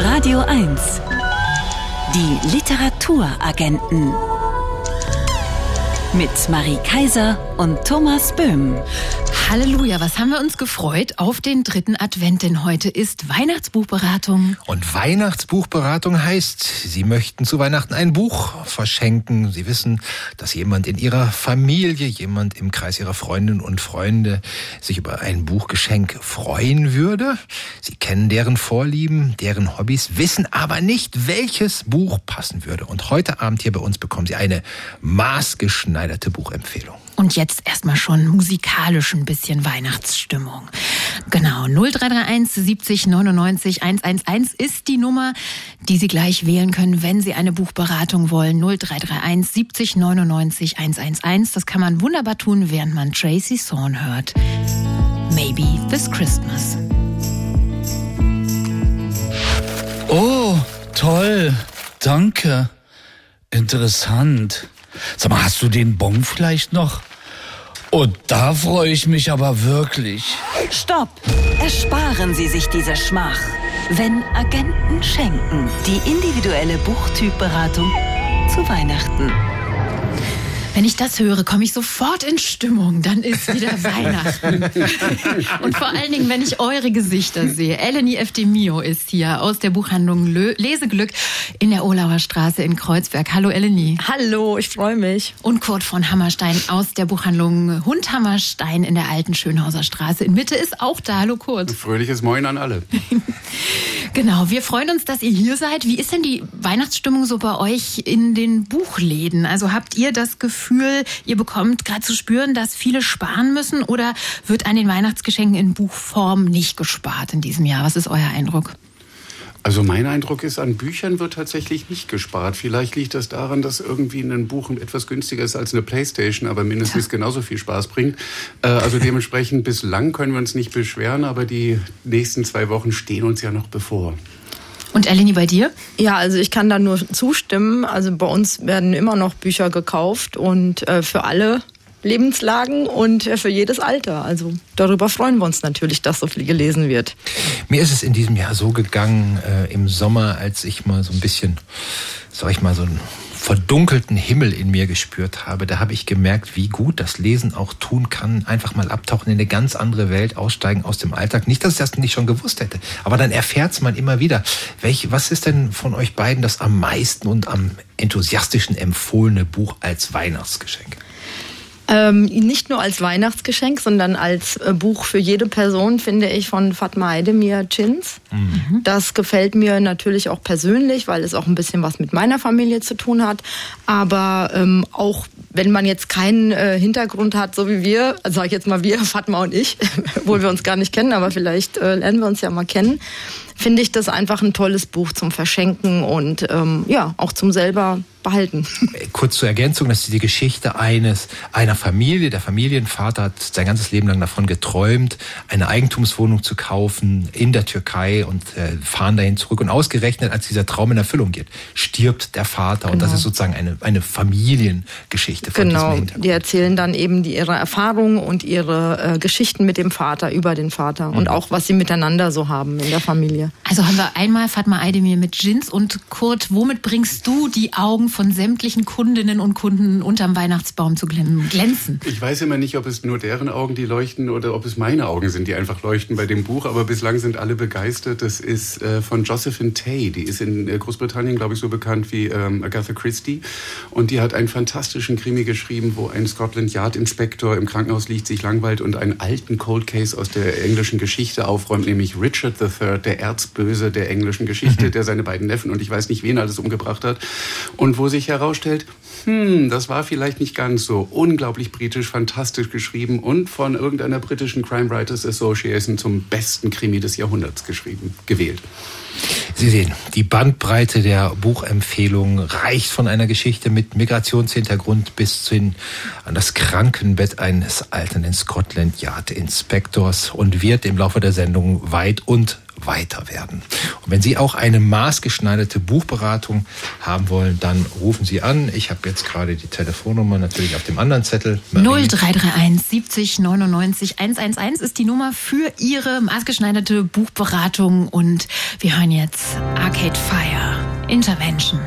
Radio 1. Die Literaturagenten. Mit Marie Kaiser und Thomas Böhm. Halleluja, was haben wir uns gefreut auf den dritten Advent, denn heute ist Weihnachtsbuchberatung. Und Weihnachtsbuchberatung heißt, Sie möchten zu Weihnachten ein Buch verschenken. Sie wissen, dass jemand in Ihrer Familie, jemand im Kreis Ihrer Freundinnen und Freunde sich über ein Buchgeschenk freuen würde. Sie kennen deren Vorlieben, deren Hobbys, wissen aber nicht, welches Buch passen würde. Und heute Abend hier bei uns bekommen Sie eine maßgeschneiderte Buchempfehlung. Und jetzt erstmal schon musikalisch ein bisschen Weihnachtsstimmung. Genau, 0331 70 99 111 ist die Nummer, die Sie gleich wählen können, wenn Sie eine Buchberatung wollen. 0331 70 99 111. Das kann man wunderbar tun, während man Tracy Thorn hört. Maybe this Christmas. Oh, toll. Danke. Interessant. Sag mal, hast du den Bon vielleicht noch? Und da freue ich mich aber wirklich. Stopp! Ersparen Sie sich diese Schmach. Wenn Agenten schenken, die individuelle Buchtypberatung zu Weihnachten. Wenn ich das höre, komme ich sofort in Stimmung. Dann ist wieder Weihnachten. Und vor allen Dingen, wenn ich eure Gesichter sehe. Eleni Eftemio ist hier aus der Buchhandlung Leseglück in der Olauer Straße in Kreuzberg. Hallo Eleni. Hallo, ich freue mich. Und Kurt von Hammerstein aus der Buchhandlung Hund Hammerstein in der alten Schönhauser Straße. In Mitte ist auch da. Hallo Kurt. Fröhliches Moin an alle. genau, wir freuen uns, dass ihr hier seid. Wie ist denn die Weihnachtsstimmung so bei euch in den Buchläden? Also habt ihr das Gefühl, Gefühl, ihr bekommt gerade zu spüren, dass viele sparen müssen oder wird an den Weihnachtsgeschenken in Buchform nicht gespart in diesem Jahr? Was ist euer Eindruck? Also mein Eindruck ist, an Büchern wird tatsächlich nicht gespart. Vielleicht liegt das daran, dass irgendwie ein Buch etwas günstiger ist als eine Playstation, aber mindestens ja. genauso viel Spaß bringt. Äh, also dementsprechend bislang können wir uns nicht beschweren, aber die nächsten zwei Wochen stehen uns ja noch bevor. Und Eleni, bei dir? Ja, also ich kann da nur zustimmen. Also bei uns werden immer noch Bücher gekauft und äh, für alle Lebenslagen und äh, für jedes Alter. Also darüber freuen wir uns natürlich, dass so viel gelesen wird. Mir ist es in diesem Jahr so gegangen, äh, im Sommer, als ich mal so ein bisschen, sag ich mal, so ein verdunkelten Himmel in mir gespürt habe, da habe ich gemerkt, wie gut das Lesen auch tun kann. Einfach mal abtauchen in eine ganz andere Welt, aussteigen aus dem Alltag. Nicht, dass ich das nicht schon gewusst hätte, aber dann erfährt es man immer wieder. Welch, was ist denn von euch beiden das am meisten und am enthusiastischen empfohlene Buch als Weihnachtsgeschenk? Ähm, nicht nur als Weihnachtsgeschenk, sondern als äh, Buch für jede Person, finde ich, von Fatma Aydemir Chins. Mhm. Das gefällt mir natürlich auch persönlich, weil es auch ein bisschen was mit meiner Familie zu tun hat. Aber ähm, auch wenn man jetzt keinen äh, Hintergrund hat, so wie wir, also sage ich jetzt mal wir, Fatma und ich, obwohl wir uns gar nicht kennen, aber vielleicht äh, lernen wir uns ja mal kennen, finde ich das einfach ein tolles Buch zum Verschenken und ähm, ja, auch zum selber behalten. Kurz zur Ergänzung, das ist die Geschichte eines, einer Familie. Der Familienvater hat sein ganzes Leben lang davon geträumt, eine Eigentumswohnung zu kaufen in der Türkei und äh, fahren dahin zurück. Und ausgerechnet, als dieser Traum in Erfüllung geht, stirbt der Vater. Genau. Und das genau. ist sozusagen eine, eine Familiengeschichte von Genau, die erzählen dann eben die, ihre Erfahrungen und ihre äh, Geschichten mit dem Vater, über den Vater mhm. und auch, was sie miteinander so haben in der Familie. Also haben wir einmal Fatma Aydemir mit Jins und Kurt, womit bringst du die Augen von sämtlichen Kundinnen und Kunden unterm Weihnachtsbaum zu glänzen? Ich weiß immer nicht, ob es nur deren Augen, die leuchten oder ob es meine Augen sind, die einfach leuchten bei dem Buch, aber bislang sind alle begeistert. Das ist äh, von Josephine Tay, die ist in äh, Großbritannien, glaube ich, so bekannt wie ähm, Agatha Christie und die hat einen fantastischen Krimi geschrieben, wo ein Scotland Yard Inspektor im Krankenhaus liegt, sich langweilt und einen alten Cold Case aus der englischen Geschichte aufräumt, nämlich Richard III, der Erzböse der englischen Geschichte, mhm. der seine beiden Neffen und ich weiß nicht wen alles umgebracht hat und wo sich herausstellt, hm, das war vielleicht nicht ganz so. Unglaublich britisch, fantastisch geschrieben und von irgendeiner britischen Crime Writers Association zum besten Krimi des Jahrhunderts geschrieben, gewählt. Sie sehen, die Bandbreite der Buchempfehlungen reicht von einer Geschichte mit Migrationshintergrund bis hin an das Krankenbett eines alternden Scotland Yard Inspektors und wird im Laufe der Sendung weit und weiter werden. Und wenn Sie auch eine maßgeschneiderte Buchberatung haben wollen, dann rufen Sie an. Ich habe jetzt gerade die Telefonnummer natürlich auf dem anderen Zettel. Marie. 0331 70 99 111 ist die Nummer für Ihre maßgeschneiderte Buchberatung und wir hören jetzt Arcade Fire Intervention.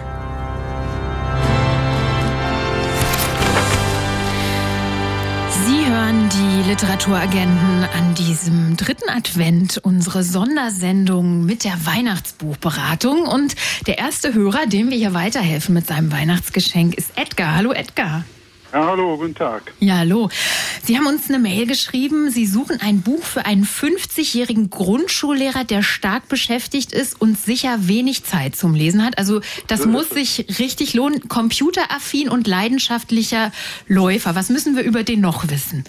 Hören die Literaturagenten an diesem dritten Advent, unsere Sondersendung mit der Weihnachtsbuchberatung. Und der erste Hörer, dem wir hier weiterhelfen mit seinem Weihnachtsgeschenk, ist Edgar. Hallo Edgar. Ja, hallo, guten Tag. Ja, hallo. Sie haben uns eine Mail geschrieben. Sie suchen ein Buch für einen 50-jährigen Grundschullehrer, der stark beschäftigt ist und sicher wenig Zeit zum Lesen hat. Also das muss sich richtig lohnen. Computeraffin und leidenschaftlicher Läufer. Was müssen wir über den noch wissen?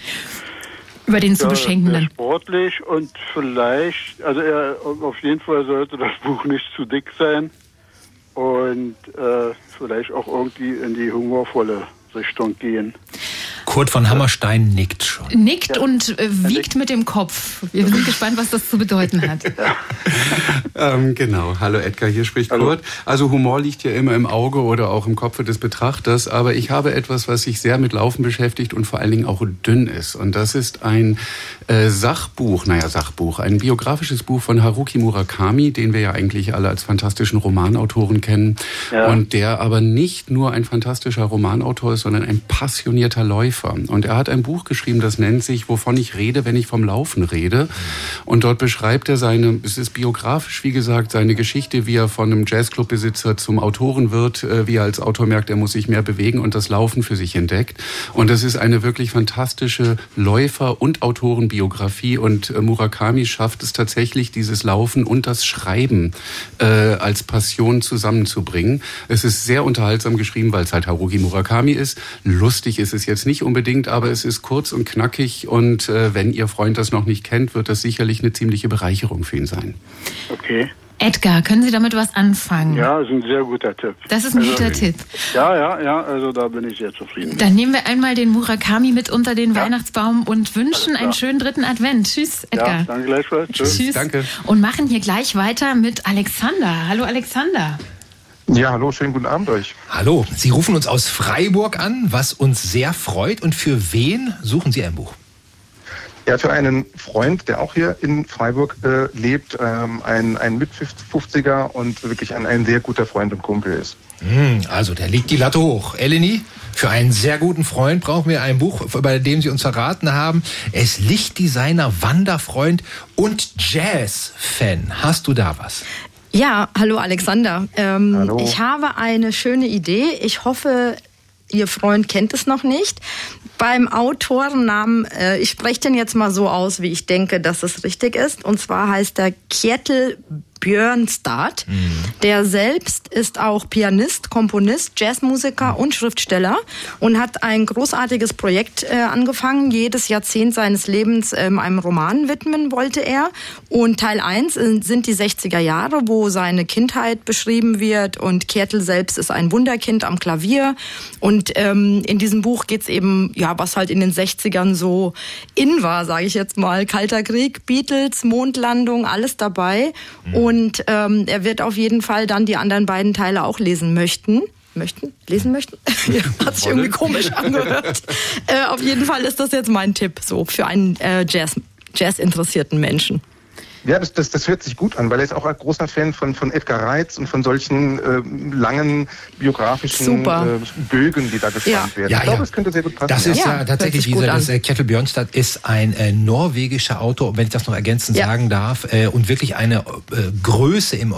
Über den zu Ja, beschenkenden. sportlich und vielleicht, also er, auf jeden Fall sollte das Buch nicht zu dick sein und äh, vielleicht auch irgendwie in die humorvolle Richtung gehen. Kurt von Hammerstein nickt schon. Nickt und äh, wiegt mit dem Kopf. Wir sind gespannt, was das zu bedeuten hat. Ähm, genau. Hallo Edgar, hier spricht Kurt. Also Humor liegt ja immer im Auge oder auch im Kopf des Betrachters, aber ich habe etwas, was sich sehr mit Laufen beschäftigt und vor allen Dingen auch dünn ist. Und das ist ein äh, Sachbuch, naja Sachbuch, ein biografisches Buch von Haruki Murakami, den wir ja eigentlich alle als fantastischen Romanautoren kennen. Ja. Und der aber nicht nur ein fantastischer Romanautor ist, sondern ein passionierter Läufer. Und er hat ein Buch geschrieben, das nennt sich Wovon ich rede, wenn ich vom Laufen rede. Und dort beschreibt er seine, es ist biografisch, wie gesagt, seine Geschichte, wie er von einem Jazzclubbesitzer zum Autoren wird, äh, wie er als Autor merkt, er muss sich mehr bewegen und das Laufen für sich entdeckt. Und das ist eine wirklich fantastische Läufer- und Autorenbiografie. Und äh, Murakami schafft es tatsächlich, dieses Laufen und das Schreiben äh, als Passion zusammenzubringen. Es ist sehr unterhaltsam geschrieben, weil es halt Haruki Murakami ist. Lustig ist es jetzt nicht unbedingt, aber es ist kurz und knackig. Und äh, wenn Ihr Freund das noch nicht kennt, wird das sicherlich eine ziemliche Bereicherung für ihn sein. Okay. Edgar, können Sie damit was anfangen? Ja, ist ein sehr guter Tipp. Das ist ein Also, guter Tipp. Ja, ja, ja, also da bin ich sehr zufrieden. Dann nehmen wir einmal den Murakami mit unter den Weihnachtsbaum und wünschen einen schönen dritten Advent. Tschüss, Ja, Edgar. danke gleichfalls. Tschüss. Tschüss. Danke. Und machen hier gleich weiter mit Alexander. Hallo Alexander. Ja, hallo, schönen guten Abend euch. Hallo, Sie rufen uns aus Freiburg an, was uns sehr freut. Und für wen suchen Sie ein Buch? Ja, für einen Freund, der auch hier in Freiburg äh, lebt, ähm, ein, ein Mit-50er und wirklich ein, ein sehr guter Freund und Kumpel ist. Hm, also, der legt die Latte hoch. Eleni, für einen sehr guten Freund brauchen wir ein Buch, bei dem Sie uns verraten haben. Er ist Lichtdesigner, Wanderfreund und Jazz-Fan. Hast du da was? Ja, hallo Alexander. Ähm, Hallo. Ich habe eine schöne Idee. Ich hoffe, Ihr Freund kennt es noch nicht. Beim Autorennamen, äh, ich spreche den jetzt mal so aus, wie ich denke, dass es richtig ist. Und zwar heißt er Kjetil Björnstad. Der selbst ist auch Pianist, Komponist, Jazzmusiker und Schriftsteller und hat ein großartiges Projekt äh, angefangen. Jedes Jahrzehnt seines Lebens ähm, einem Roman widmen wollte er. Und Teil 1 sind die 60er Jahre, wo seine Kindheit beschrieben wird. Und Kjertel selbst ist ein Wunderkind am Klavier. Und ähm, in diesem Buch geht's eben, ja, was halt in den 60ern so in war, sage ich jetzt mal. Kalter Krieg, Beatles, Mondlandung, alles dabei. Und ähm, er wird auf jeden Fall dann die anderen beiden Teile auch lesen möchten. Möchten? Lesen möchten? ja, hat sich irgendwie komisch angehört. äh, auf jeden Fall ist das jetzt mein Tipp so für einen äh, Jazz, Jazz-interessierten Menschen. Ja, das, das, das hört sich gut an, weil er ist auch ein großer Fan von, von Edgar Reitz und von solchen äh, langen biografischen Super. äh, Bögen, die da gespannt Ja. werden. Ja, ich glaube, ja. es könnte sehr gut passen. Das ist ja, Ja, tatsächlich dieser, das äh, Kjetil Björnstad ist ein äh, norwegischer Autor, wenn ich das noch ergänzend Ja. sagen darf, äh, und wirklich eine äh, Größe im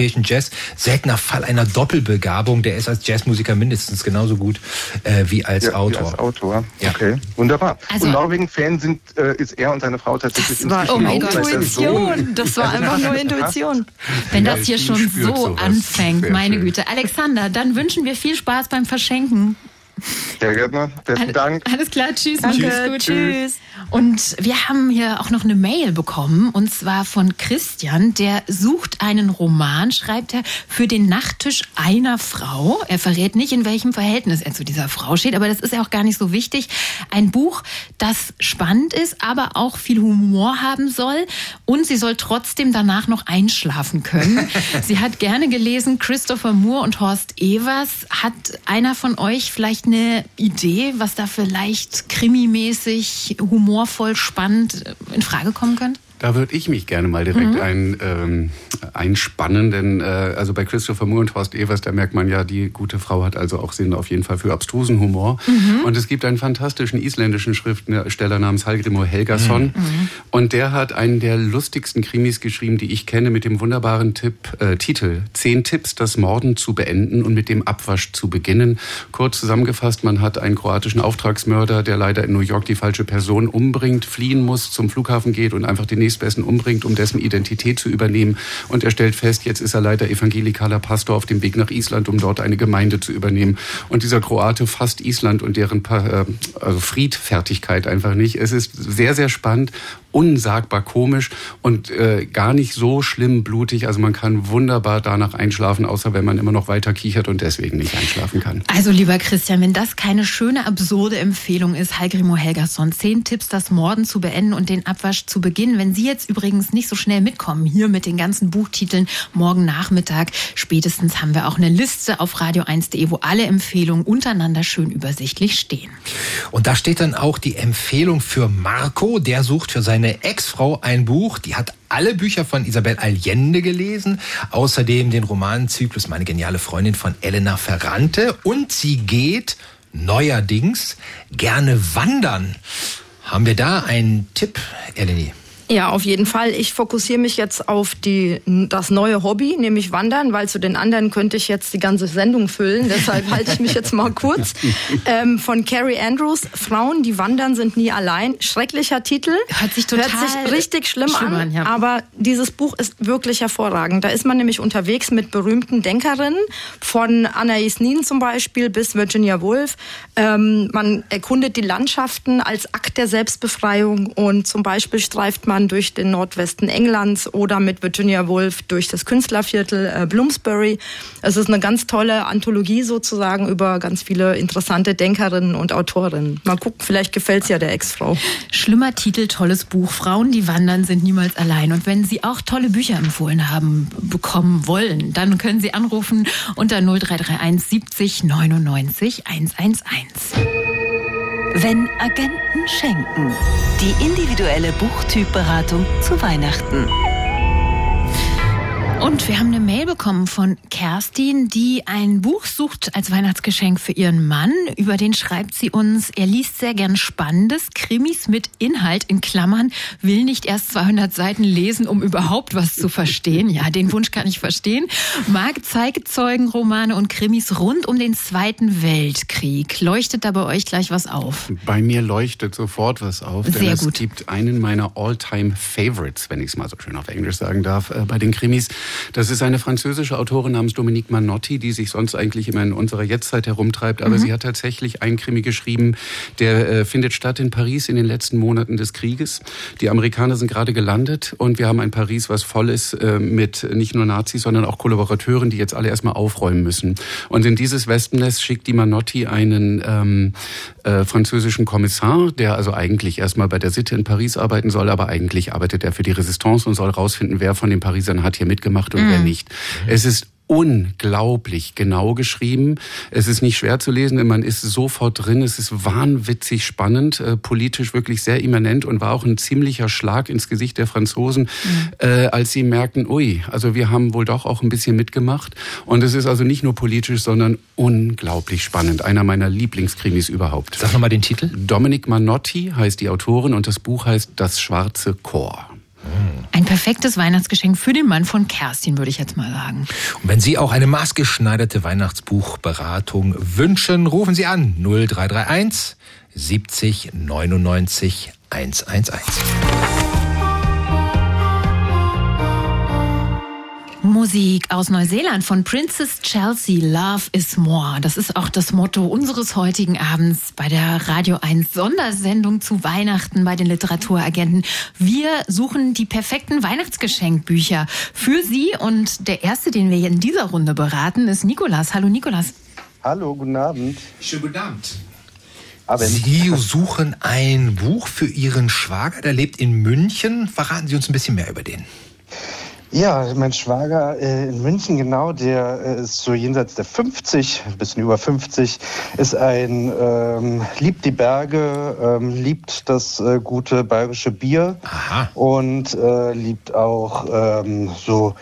europäischen Jazz. Seltener Fall einer Doppelbegabung. Der ist als Jazzmusiker mindestens genauso gut äh, wie als Ja, wie Autor. Als Autor. Ja. Okay, wunderbar. Also- und Norwegen-Fan sind äh, ist er und seine Frau tatsächlich Das war oh mein auch, Gott. Intuition. Das war einfach nur Intuition. Wenn das hier schon so anfängt, meine. Güte. Alexander, dann wünschen wir viel Spaß beim Verschenken. Sehr gerne. Besten All- Dank. Alles klar, tschüss. Danke, mach's gut. tschüss. Und wir haben hier auch noch eine Mail bekommen, und zwar von Christian, der sucht einen Roman, schreibt er, für den Nachttisch einer Frau. Er verrät nicht, in welchem Verhältnis er zu dieser Frau steht, aber das ist ja auch gar nicht so wichtig. Ein Buch, das spannend ist, aber auch viel Humor haben soll und sie soll trotzdem danach noch einschlafen können. sie hat gerne gelesen Christopher Moore und Horst Evers. Hat einer von euch vielleicht eine Idee, was da vielleicht krimimäßig, humorvoll, spannend in Frage kommen könnte? Da würde ich mich gerne mal direkt ein, ähm, einspannen, denn äh, also bei Christopher Moore und Horst Evers, da merkt man ja, die gute Frau hat also auch Sinn auf jeden Fall für abstrusen Humor. Und es gibt einen fantastischen isländischen Schriftsteller namens Hallgrimur Helgason. Und der hat einen der lustigsten Krimis geschrieben, die ich kenne, mit dem wunderbaren Tipp, äh, Titel Zehn Tipps, das Morden zu beenden und mit dem Abwasch zu beginnen. Kurz zusammengefasst, man hat einen kroatischen Auftragsmörder, der leider in New York die falsche Person umbringt, fliehen muss, zum Flughafen geht und einfach den nächstbesten umbringt, um dessen Identität zu übernehmen. Und er stellt fest, jetzt ist er leider evangelikaler Pastor auf dem Weg nach Island, um dort eine Gemeinde zu übernehmen. Und dieser Kroate fasst Island und deren Pa- also Friedfertigkeit einfach nicht. Es ist sehr, sehr spannend, unsagbar komisch und äh, gar nicht so schlimm blutig. Also man kann wunderbar danach einschlafen, außer wenn man immer noch weiter kichert und deswegen nicht einschlafen kann. Also lieber Christian, wenn das keine schöne, absurde Empfehlung ist, Hallgrimur Helgason, zehn Tipps, das Morden zu beenden und den Abwasch zu beginnen. Wenn Sie jetzt übrigens nicht so schnell mitkommen, hier mit den ganzen Buchtiteln, morgen Nachmittag, spätestens haben wir auch eine Liste auf radio1.de, wo alle Empfehlungen untereinander schön übersichtlich stehen. Und da steht dann auch die Empfehlung für Marco. Der sucht für seine Ex-Frau ein Buch. Die hat alle Bücher von Isabel Allende gelesen. Außerdem den Romanzyklus Meine geniale Freundin von Elena Ferrante. Und sie geht neuerdings gerne wandern. Haben wir da einen Tipp, Eleni? Ja, auf jeden Fall. Ich fokussiere mich jetzt auf die, das neue Hobby, nämlich Wandern, weil zu den anderen könnte ich jetzt die ganze Sendung füllen. Deshalb halte ich mich jetzt mal kurz. Ähm, von Carrie Andrews, Frauen, die wandern, sind nie allein. Schrecklicher Titel. Hört sich total Hört sich richtig schlimm, schlimm an. an, ja. Aber dieses Buch ist wirklich hervorragend. Da ist man nämlich unterwegs mit berühmten Denkerinnen, von Anais Nin zum Beispiel bis Virginia Woolf. Ähm, man erkundet die Landschaften als Akt der Selbstbefreiung und zum Beispiel streift man durch den Nordwesten Englands oder mit Virginia Woolf durch das Künstlerviertel äh, Bloomsbury. Es ist eine ganz tolle Anthologie sozusagen über ganz viele interessante Denkerinnen und Autorinnen. Mal gucken, vielleicht gefällt's ja der Ex-Frau. Schlimmer Titel, tolles Buch. Frauen, die wandern, sind niemals allein. Und wenn Sie auch tolle Bücher empfohlen haben, bekommen wollen, dann können Sie anrufen unter 0331 70 99 111. Wenn Agenten schenken. Die individuelle Buchtypberatung zu Weihnachten. Und wir haben eine Mail bekommen von Kerstin, die ein Buch sucht als Weihnachtsgeschenk für ihren Mann. Über den schreibt sie uns, er liest sehr gern Spannendes, Krimis mit Inhalt in Klammern, will nicht erst 200 Seiten lesen, um überhaupt was zu verstehen. Ja, den Wunsch kann ich verstehen. Mag Zeitzeugenromane und Krimis rund um den Zweiten Weltkrieg. Leuchtet da bei euch gleich was auf? Bei mir leuchtet sofort was auf, denn Sehr es gut. gibt einen meiner All-Time-Favorites, wenn ich es mal so schön auf Englisch sagen darf, äh, bei den Krimis. Das ist eine französische Autorin namens Dominique Manotti, die sich sonst eigentlich immer in unserer Jetztzeit herumtreibt, aber sie hat tatsächlich einen Krimi geschrieben, der äh, findet statt in Paris in den letzten Monaten des Krieges. Die Amerikaner sind gerade gelandet und wir haben ein Paris, was voll ist äh, mit nicht nur Nazis, sondern auch Kollaborateuren, die jetzt alle erstmal aufräumen müssen. Und in dieses Wespennest schickt die Manotti einen ähm, äh, französischen Kommissar, der also eigentlich erstmal bei der Sitte in Paris arbeiten soll, aber eigentlich arbeitet er für die Resistance und soll rausfinden, wer von den Parisern hat hier mitgemacht und wer nicht. Es ist unglaublich genau geschrieben. Es ist nicht schwer zu lesen, denn man ist sofort drin. Es ist wahnwitzig spannend, äh, politisch wirklich sehr immanent und war auch ein ziemlicher Schlag ins Gesicht der Franzosen, äh, als sie merkten, ui, also wir haben wohl doch auch ein bisschen mitgemacht. Und es ist also nicht nur politisch, sondern unglaublich spannend. Einer meiner Lieblingskrimis überhaupt. Sag nochmal den Titel. Dominic Manotti heißt die Autorin und das Buch heißt Das schwarze Chor. Ein perfektes Weihnachtsgeschenk für den Mann von Kerstin, würde ich jetzt mal sagen. Und wenn Sie auch eine maßgeschneiderte Weihnachtsbuchberatung wünschen, rufen Sie an 0331 70 99 111. Musik aus Neuseeland von Princess Chelsea, Love is More. Das ist auch das Motto unseres heutigen Abends bei der Radio 1 Sondersendung zu Weihnachten bei den Literaturagenten. Wir suchen die perfekten Weihnachtsgeschenkbücher für Sie und der erste, den wir in dieser Runde beraten, ist Nikolas. Hallo Nikolas. Hallo, guten Abend. Schönen guten Abend. Abend. Sie suchen ein Buch für Ihren Schwager, der lebt in München. Verraten Sie uns ein bisschen mehr über den. Ja, mein Schwager äh, in München, genau, der äh, ist so jenseits der 50, ein bisschen über 50, ist ein, ähm, liebt die Berge, ähm, liebt das äh, gute bayerische Bier Aha. und äh, liebt auch ähm, so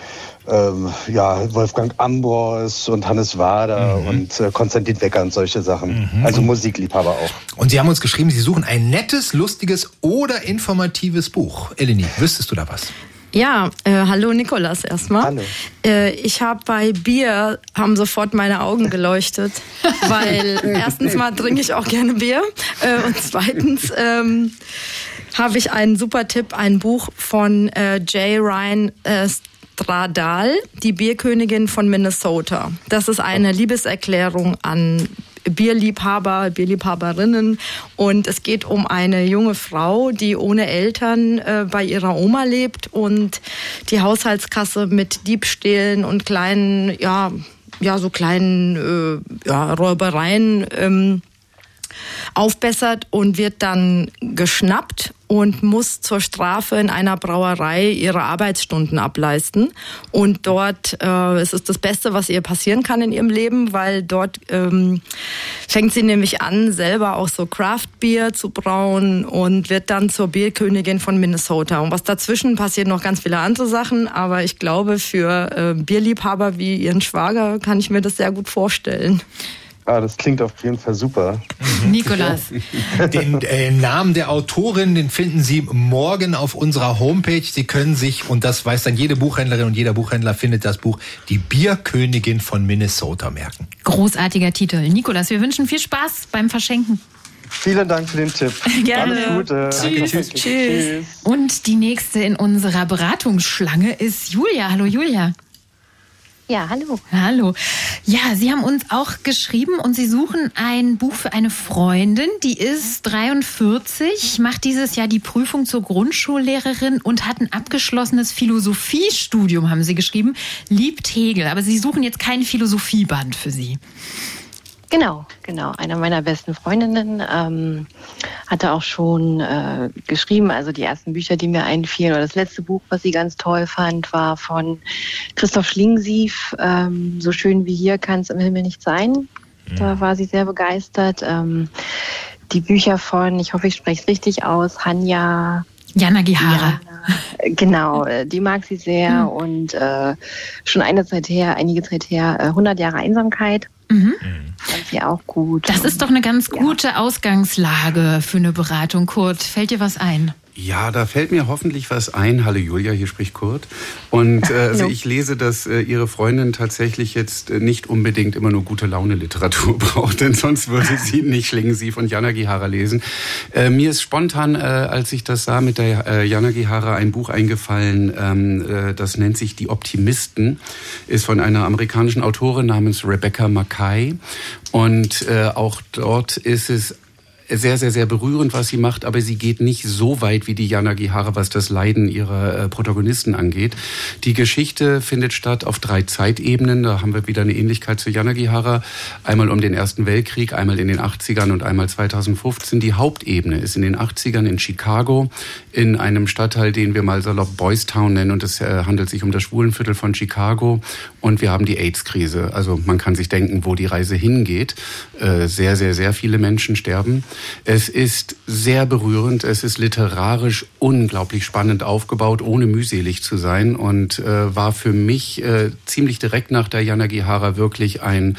ähm, ja, Wolfgang Ambros und Hannes Wader Mhm. und äh, Konstantin Wecker und solche Sachen. Also Musikliebhaber auch. Und Sie haben uns geschrieben, Sie suchen ein nettes, lustiges oder informatives Buch. Eleni, wüsstest du da was? Ja, äh, hallo Nikolas erstmal. Hallo. Äh, ich habe bei Bier, haben sofort meine Augen geleuchtet, weil erstens mal trinke ich auch gerne Bier äh, und zweitens ähm, habe ich einen super Tipp, ein Buch von äh, J. Ryan äh, Stradal, die Bierkönigin von Minnesota. Das ist eine Liebeserklärung an Bierliebhaber, Bierliebhaberinnen. Und es geht um eine junge Frau, die ohne Eltern äh, bei ihrer Oma lebt und die Haushaltskasse mit Diebstählen und kleinen, ja, ja so kleinen äh, ja, Räubereien ähm, aufbessert und wird dann geschnappt und muss zur Strafe in einer Brauerei ihre Arbeitsstunden ableisten. Und dort äh, es ist das Beste, was ihr passieren kann in ihrem Leben, weil dort ähm, fängt sie nämlich an, selber auch so Craft Beer zu brauen und wird dann zur Bierkönigin von Minnesota. Und was dazwischen passiert noch ganz viele andere Sachen, aber ich glaube, für äh, Bierliebhaber wie ihren Schwager kann ich mir das sehr gut vorstellen. Ah, das klingt auf jeden Fall super. Nikolas. Den äh, Namen der Autorin, den finden Sie morgen auf unserer Homepage. Sie können sich, und das weiß dann jede Buchhändlerin und jeder Buchhändler findet das Buch, die Bierkönigin von Minnesota merken. Großartiger Titel. Nikolas, wir wünschen viel Spaß beim Verschenken. Vielen Dank für den Tipp. Gerne. Alles Gute. Tschüss. Tschüss. Tschüss. Und die nächste in unserer Beratungsschlange ist Julia. Hallo Julia. Ja, hallo. Hallo. Ja, Sie haben uns auch geschrieben und Sie suchen ein Buch für eine Freundin, die ist 43, macht dieses Jahr die Prüfung zur Grundschullehrerin und hat ein abgeschlossenes Philosophiestudium, haben Sie geschrieben, liebt Hegel. Aber Sie suchen jetzt kein Philosophieband für Sie. Genau, genau. Eine meiner besten Freundinnen ähm, hatte auch schon äh, geschrieben, also die ersten Bücher, die mir einfielen, oder das letzte Buch, was sie ganz toll fand, war von Christoph Schlingensief, ähm, So schön wie hier kann es im Himmel nicht sein. Da war sie sehr begeistert. Ähm, die Bücher von, ich hoffe, ich spreche es richtig aus, Hanya Jana Gihara. Ja, genau, äh, die mag sie sehr und äh, schon eine Zeit her, einige Zeit her, äh, 100 Jahre Einsamkeit. Mhm. Fand sie auch gut. Das ist doch eine ganz gute Ausgangslage für eine Beratung. Kurt, fällt dir was ein? Ja, da fällt mir hoffentlich was ein. Hallo Julia, hier spricht Kurt. Und äh, also ich lese, dass äh, Ihre Freundin tatsächlich jetzt äh, nicht unbedingt immer nur gute Laune Literatur braucht, denn sonst würde sie nicht Schlingensief und Jana Gihara lesen. Äh, mir ist spontan, äh, als ich das sah mit der äh, Jana Gihara, ein Buch eingefallen, ähm, äh, das nennt sich Die Optimisten, ist von einer amerikanischen Autorin namens Rebecca Mackay. Und äh, auch dort ist es sehr, sehr, sehr berührend, was sie macht, aber sie geht nicht so weit wie die Jana Gihara, was das Leiden ihrer äh, Protagonisten angeht. Die Geschichte findet statt auf drei Zeitebenen. Da haben wir wieder eine Ähnlichkeit zu Jana Gihara. Einmal um den Ersten Weltkrieg, einmal in den 80ern und einmal 2015. Die Hauptebene ist in den 80ern in Chicago, in einem Stadtteil, den wir mal salopp Boys Town nennen. Und es äh, handelt sich um das Schwulenviertel von Chicago. Und wir haben die AIDS-Krise. Also man kann sich denken, wo die Reise hingeht. Äh, sehr, sehr, sehr viele Menschen sterben. Es ist sehr berührend, es ist literarisch unglaublich spannend aufgebaut, ohne mühselig zu sein und äh, war für mich äh, ziemlich direkt nach der Jana Gihara wirklich ein,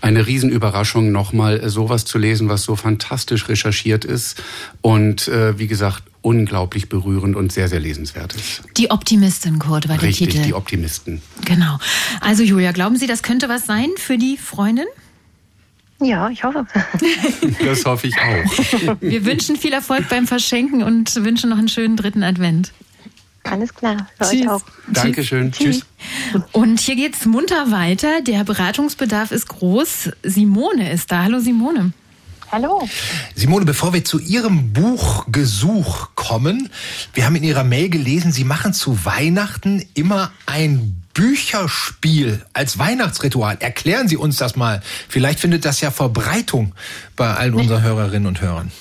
eine Riesenüberraschung, nochmal sowas zu lesen, was so fantastisch recherchiert ist und äh, wie gesagt, unglaublich berührend und sehr, sehr lesenswert ist. Die Optimistin, Kurt, war der Richtig, Titel. die Optimisten. Genau. Also Julia, glauben Sie, das könnte was sein für die Freundin? Ja, ich hoffe. Das hoffe ich auch. Wir wünschen viel Erfolg beim Verschenken und wünschen noch einen schönen dritten Advent. Alles klar, für Tschüss. euch auch. Dankeschön. Tschüss. Und hier geht's munter weiter. Der Beratungsbedarf ist groß. Simone ist da. Hallo Simone. Hallo. Simone, bevor wir zu Ihrem Buchgesuch kommen, wir haben in Ihrer Mail gelesen, Sie machen zu Weihnachten immer ein Bücherspiel als Weihnachtsritual. Erklären Sie uns das mal. Vielleicht findet das ja Verbreitung bei allen unseren Hörerinnen und Hörern.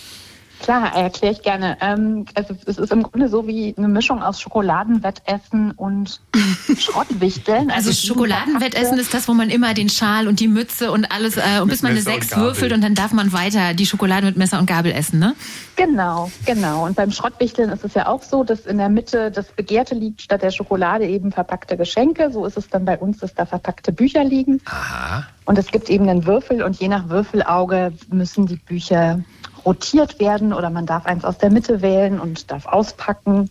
Klar, erkläre ich gerne. Ähm, also es ist im Grunde so wie eine Mischung aus Schokoladenwettessen und Schrottwichteln. Also, also Schokoladenwettessen ist das, wo man immer den Schal und die Mütze und alles, äh, und bis man eine Sechs würfelt und dann darf man weiter die Schokolade mit Messer und Gabel essen, ne? Genau, genau. Und beim Schrottwichteln ist es ja auch so, dass in der Mitte das Begehrte liegt, statt der Schokolade eben verpackte Geschenke. So ist es dann bei uns, dass da verpackte Bücher liegen. Aha. Und es gibt eben einen Würfel und je nach Würfelauge müssen die Bücher rotiert werden oder man darf eins aus der Mitte wählen und darf auspacken.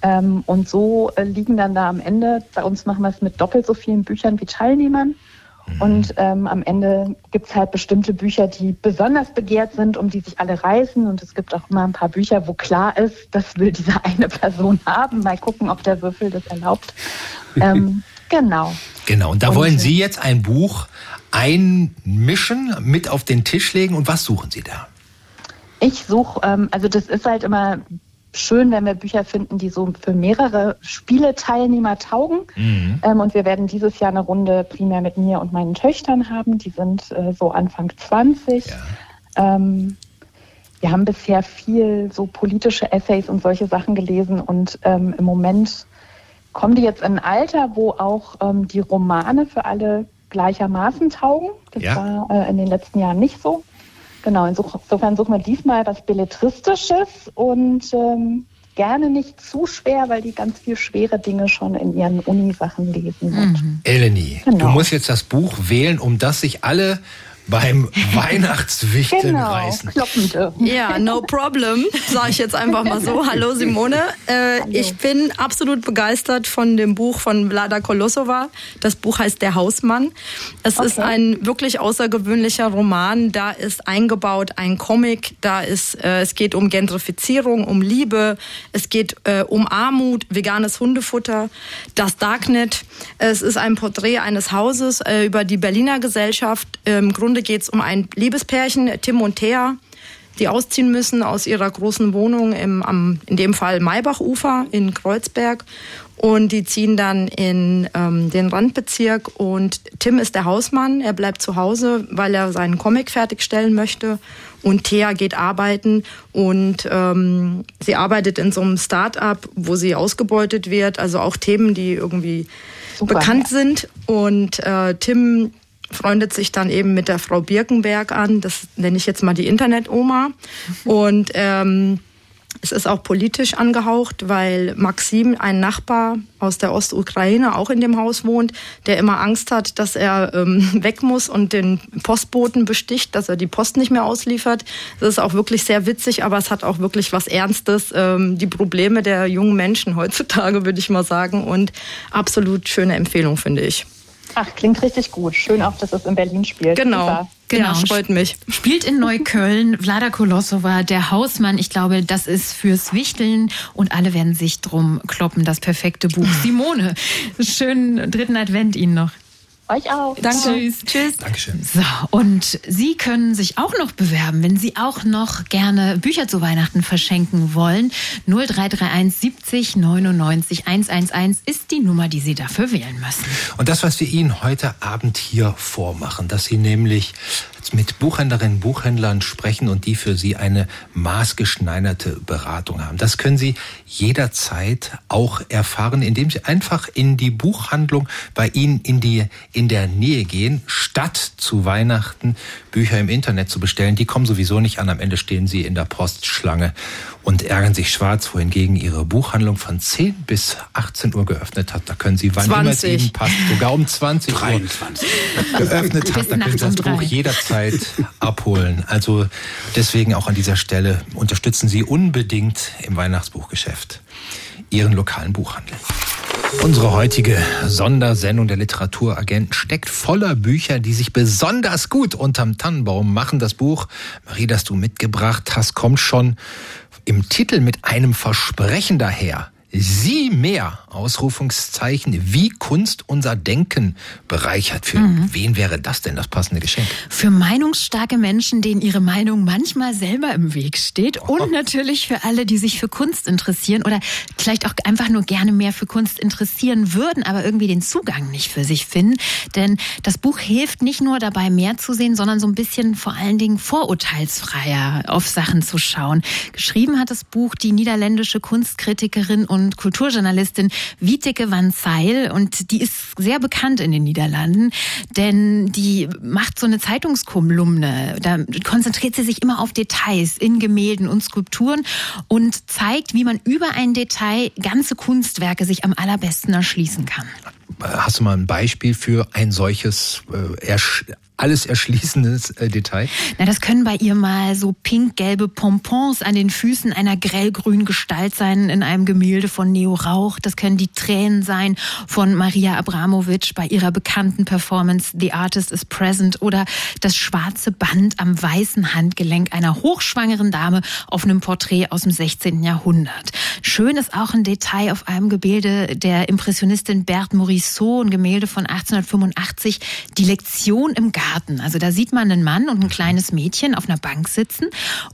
Ähm, und so äh, liegen dann da am Ende, bei uns machen wir es mit doppelt so vielen Büchern wie Teilnehmern. Mhm. Und ähm, am Ende gibt es halt bestimmte Bücher, die besonders begehrt sind, um die sich alle reißen. Und es gibt auch immer ein paar Bücher, wo klar ist, das will diese eine Person haben. Mal gucken, ob der Würfel das erlaubt. ähm, genau. Genau. Und da und, wollen Sie jetzt ein Buch einmischen, mit auf den Tisch legen. Und was suchen Sie da? Ich suche, ähm, also das ist halt immer schön, wenn wir Bücher finden, die so für mehrere Spieleteilnehmer taugen. Mhm. Ähm, und wir werden dieses Jahr eine Runde primär mit mir und meinen Töchtern haben. Die sind äh, so Anfang 20. Ja. Ähm, wir haben bisher viel so politische Essays und solche Sachen gelesen und ähm, im Moment kommen die jetzt in ein Alter, wo auch ähm, die Romane für alle gleichermaßen taugen. Das ja. war äh, in den letzten Jahren nicht so. Genau, insofern suchen wir diesmal was Belletristisches und ähm, gerne nicht zu schwer, weil die ganz viel schwere Dinge schon in ihren Unisachen lesen. Mhm. Eleni, genau. du musst jetzt das Buch wählen, um das sich alle beim Weihnachtswichteln genau, reißen. Ja, no problem, sage ich jetzt einfach mal so. Hallo Simone. Äh, Hallo. Ich bin absolut begeistert von dem Buch von Vlada Kolosova. Das Buch heißt Der Hausmann. Es okay. ist ein wirklich außergewöhnlicher Roman. Da ist eingebaut ein Comic. Da ist, äh, es geht um Gentrifizierung, um Liebe. Es geht äh, um Armut, veganes Hundefutter, das Darknet. Es ist ein Porträt eines Hauses äh, über die Berliner Gesellschaft. Im Grunde Grunde geht es um ein Liebespärchen, Tim und Thea, die ausziehen müssen aus ihrer großen Wohnung im, am, in dem Fall Maybachufer in Kreuzberg. Und die ziehen dann in ähm, den Randbezirk und Tim ist der Hausmann. Er bleibt zu Hause, weil er seinen Comic fertigstellen möchte. Und Thea geht arbeiten und ähm, sie arbeitet in so einem Start-up, wo sie ausgebeutet wird. Also auch Themen, die irgendwie Super, bekannt ja. sind. Und äh, Tim freundet sich dann eben mit der Frau Birkenberg an. Das nenne ich jetzt mal die Internet-Oma. Und ähm, es ist auch politisch angehaucht, weil Maxim, ein Nachbar aus der Ostukraine, auch in dem Haus wohnt, der immer Angst hat, dass er ähm, weg muss und den Postboten besticht, dass er die Post nicht mehr ausliefert. Das ist auch wirklich sehr witzig, aber es hat auch wirklich was Ernstes. Ähm, die Probleme der jungen Menschen heutzutage, würde ich mal sagen. Und absolut schöne Empfehlung, finde ich. Ach, klingt richtig gut. Schön auch, dass es in Berlin spielt. Genau. Super. Genau, ja, freut mich. Spielt in Neukölln. Vlada Kolosova, der Hausmann. Ich glaube, das ist fürs Wichteln und alle werden sich drum kloppen. Das perfekte Buch. Simone, schönen dritten Advent Ihnen noch. Euch auch. Danke. Tschüss. Tschüss. Dankeschön. So, und Sie können sich auch noch bewerben, wenn Sie auch noch gerne Bücher zu Weihnachten verschenken wollen. 0331 70 99 111 ist die Nummer, die Sie dafür wählen müssen. Und das, was wir Ihnen heute Abend hier vormachen, dass Sie nämlich mit Buchhändlerinnen, Buchhändlern sprechen und die für Sie eine maßgeschneiderte Beratung haben. Das können Sie jederzeit auch erfahren, indem Sie einfach in die Buchhandlung bei Ihnen in die, in der Nähe gehen, statt zu Weihnachten Bücher im Internet zu bestellen. Die kommen sowieso nicht an. Am Ende stehen Sie in der Postschlange und ärgern sich schwarz, wohingegen Ihre Buchhandlung von 10 bis 18 Uhr geöffnet hat. Da können Sie, wann 20. immer es Ihnen passt, sogar um 20 23. Uhr geöffnet hat, da können Sie das Buch jederzeit abholen. Also deswegen auch an dieser Stelle unterstützen Sie unbedingt im Weihnachtsbuchgeschäft Ihren lokalen Buchhandel. Unsere heutige Sondersendung der Literaturagenten steckt voller Bücher, die sich besonders gut unterm Tannenbaum machen. Das Buch, Marie, das du mitgebracht hast, kommt schon im Titel mit einem Versprechen daher. Sie mehr, Ausrufungszeichen, wie Kunst unser Denken bereichert. Für mhm. wen wäre das denn das passende Geschenk? Für meinungsstarke Menschen, denen ihre Meinung manchmal selber im Weg steht. Oh. Und natürlich für alle, die sich für Kunst interessieren oder vielleicht auch einfach nur gerne mehr für Kunst interessieren würden, aber irgendwie den Zugang nicht für sich finden. Denn das Buch hilft nicht nur dabei, mehr zu sehen, sondern so ein bisschen vor allen Dingen vorurteilsfreier auf Sachen zu schauen. Geschrieben hat das Buch die niederländische Kunstkritikerin und Kulturjournalistin Wieteke van Zeil und die ist sehr bekannt in den Niederlanden, denn die macht so eine Zeitungskolumne. Da konzentriert sie sich immer auf Details in Gemälden und Skulpturen und zeigt, wie man über ein Detail ganze Kunstwerke sich am allerbesten erschließen kann. Hast du mal ein Beispiel für ein solches äh, alles erschließendes äh, Detail? Na, das können bei ihr mal so pink-gelbe Pompons an den Füßen einer grellgrünen Gestalt sein in einem Gemälde von Neo Rauch. Das können die Tränen sein von Maria Abramovic bei ihrer bekannten Performance The Artist is Present oder das schwarze Band am weißen Handgelenk einer hochschwangeren Dame auf einem Porträt aus dem 16. Jahrhundert. Schön ist auch ein Detail auf einem Gemälde der Impressionistin Berthe Morisot, ein Gemälde von 1885, die Lektion im Garten Garten. Also da sieht man einen Mann und ein kleines Mädchen auf einer Bank sitzen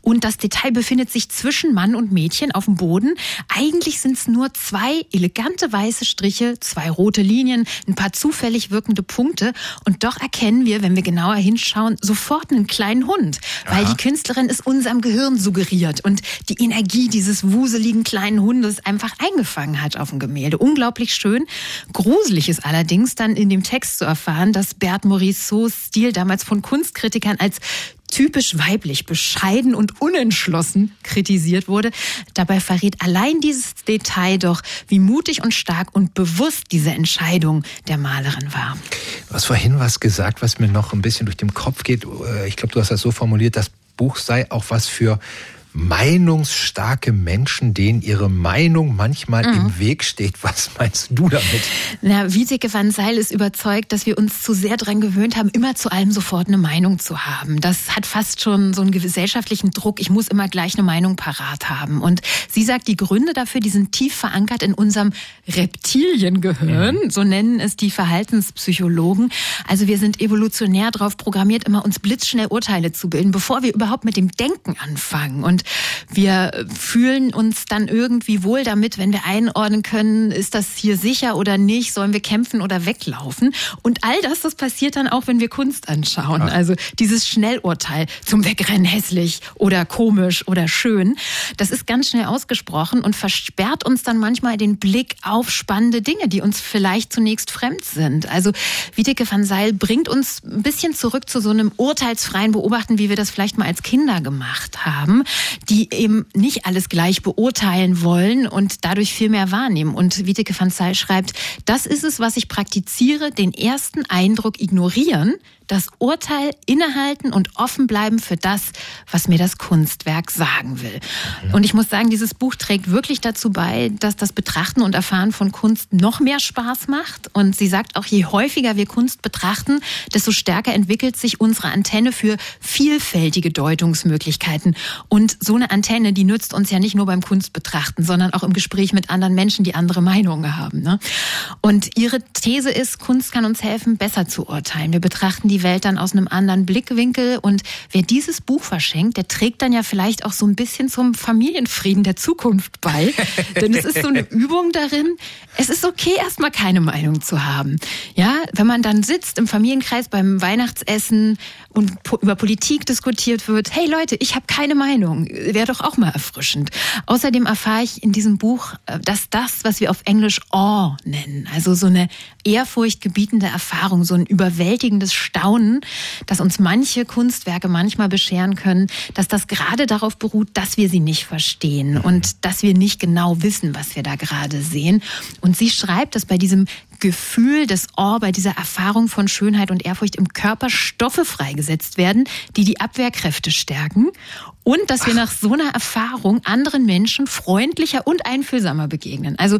und das Detail befindet sich zwischen Mann und Mädchen auf dem Boden. Eigentlich sind es nur zwei elegante weiße Striche, zwei rote Linien, ein paar zufällig wirkende Punkte und doch erkennen wir, wenn wir genauer hinschauen, sofort einen kleinen Hund, weil Aha. die Künstlerin es unserem Gehirn suggeriert und die Energie dieses wuseligen kleinen Hundes einfach eingefangen hat auf dem Gemälde. Unglaublich schön. Gruselig ist allerdings dann in dem Text zu erfahren, dass Bert Morissots Stil damals von Kunstkritikern als typisch weiblich, bescheiden und unentschlossen kritisiert wurde. Dabei verrät allein dieses Detail doch, wie mutig und stark und bewusst diese Entscheidung der Malerin war. Du hast vorhin was gesagt, was mir noch ein bisschen durch den Kopf geht. Ich glaube, du hast das so formuliert, das Buch sei auch was für meinungsstarke Menschen, denen ihre Meinung manchmal mhm. im Weg steht. Was meinst du damit? Na, Wieteke van Seil ist überzeugt, dass wir uns zu sehr daran gewöhnt haben, immer zu allem sofort eine Meinung zu haben. Das hat fast schon so einen gesellschaftlichen Druck. Ich muss immer gleich eine Meinung parat haben. Und sie sagt, die Gründe dafür, die sind tief verankert in unserem Reptiliengehirn. Mhm. So nennen es die Verhaltenspsychologen. Also wir sind evolutionär darauf programmiert, immer uns blitzschnell Urteile zu bilden, bevor wir überhaupt mit dem Denken anfangen. Und wir fühlen uns dann irgendwie wohl damit, wenn wir einordnen können, ist das hier sicher oder nicht, sollen wir kämpfen oder weglaufen. Und all das, das passiert dann auch, wenn wir Kunst anschauen. Also dieses Schnellurteil zum Wegrennen hässlich oder komisch oder schön, das ist ganz schnell ausgesprochen und versperrt uns dann manchmal den Blick auf spannende Dinge, die uns vielleicht zunächst fremd sind. Also Wiedeke van Seil bringt uns ein bisschen zurück zu so einem urteilsfreien Beobachten, wie wir das vielleicht mal als Kinder gemacht haben die eben nicht alles gleich beurteilen wollen und dadurch viel mehr wahrnehmen. Und Wieteke van Zyl schreibt, das ist es, was ich praktiziere, den ersten Eindruck ignorieren, das Urteil innehalten und offen bleiben für das, was mir das Kunstwerk sagen will. Und ich muss sagen, dieses Buch trägt wirklich dazu bei, dass das Betrachten und Erfahren von Kunst noch mehr Spaß macht. Und sie sagt auch, je häufiger wir Kunst betrachten, desto stärker entwickelt sich unsere Antenne für vielfältige Deutungsmöglichkeiten. Und so eine Antenne, die nützt uns ja nicht nur beim Kunstbetrachten, sondern auch im Gespräch mit anderen Menschen, die andere Meinungen haben. Ne? Und ihre These ist, Kunst kann uns helfen, besser zu urteilen. Wir betrachten die Welt dann aus einem anderen Blickwinkel. Und wer dieses Buch verschenkt, der trägt dann ja vielleicht auch so ein bisschen zum Familienfrieden der Zukunft bei. Denn es ist so eine Übung darin, es ist okay, erstmal keine Meinung zu haben. Ja, wenn man dann sitzt im Familienkreis beim Weihnachtsessen und über Politik diskutiert wird, hey Leute, ich habe keine Meinung, wäre doch auch mal erfrischend. Außerdem erfahre ich in diesem Buch, äh, dass das, was wir auf Englisch Awe nennen, also so eine ehrfurchtgebietende Erfahrung, so ein überwältigendes Staunen, dass uns manche Kunstwerke manchmal bescheren können, dass das gerade darauf beruht, dass wir sie nicht verstehen und dass wir nicht genau wissen, was wir da gerade sehen. Und sie schreibt, dass bei diesem Gefühl des Awe, bei dieser Erfahrung von Schönheit und Ehrfurcht im Körper Stoffe freigesetzt werden, die die Abwehrkräfte stärken und dass wir nach so einer Erfahrung anderen Menschen freundlicher und einfühlsamer begegnen. Also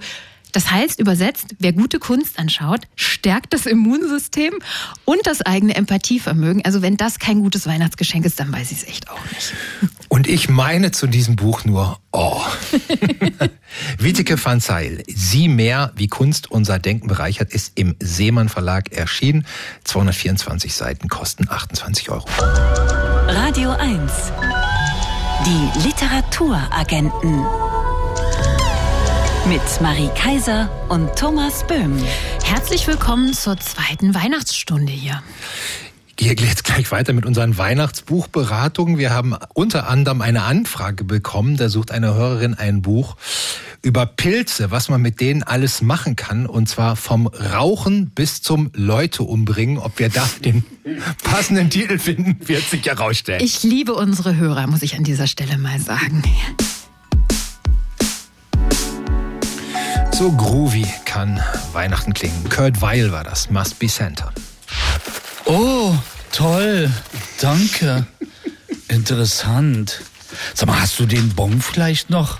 Das heißt, übersetzt, wer gute Kunst anschaut, stärkt das Immunsystem und das eigene Empathievermögen. Also wenn das kein gutes Weihnachtsgeschenk ist, dann weiß ich es echt auch nicht. Und ich meine zu diesem Buch nur, oh. Witteke van Zeil, Sie mehr, wie Kunst unser Denken bereichert, ist im Seemann Verlag erschienen. 224 Seiten kosten 28 Euro. Radio 1. Die Literaturagenten. Mit Marie Kaiser und Thomas Böhm. Herzlich willkommen zur zweiten Weihnachtsstunde hier. Hier geht jetzt gleich weiter mit unseren Weihnachtsbuchberatungen. Wir haben unter anderem eine Anfrage bekommen. Da sucht eine Hörerin ein Buch über Pilze, was man mit denen alles machen kann. Und zwar vom Rauchen bis zum Leute umbringen. Ob wir da den passenden Titel finden, wird sich herausstellen. Ich liebe unsere Hörer, muss ich an dieser Stelle mal sagen. So groovy kann Weihnachten klingen. Kurt Weil war das. Must be Santa. Oh, toll. Danke. Interessant. Sag mal, hast du den Bon vielleicht noch?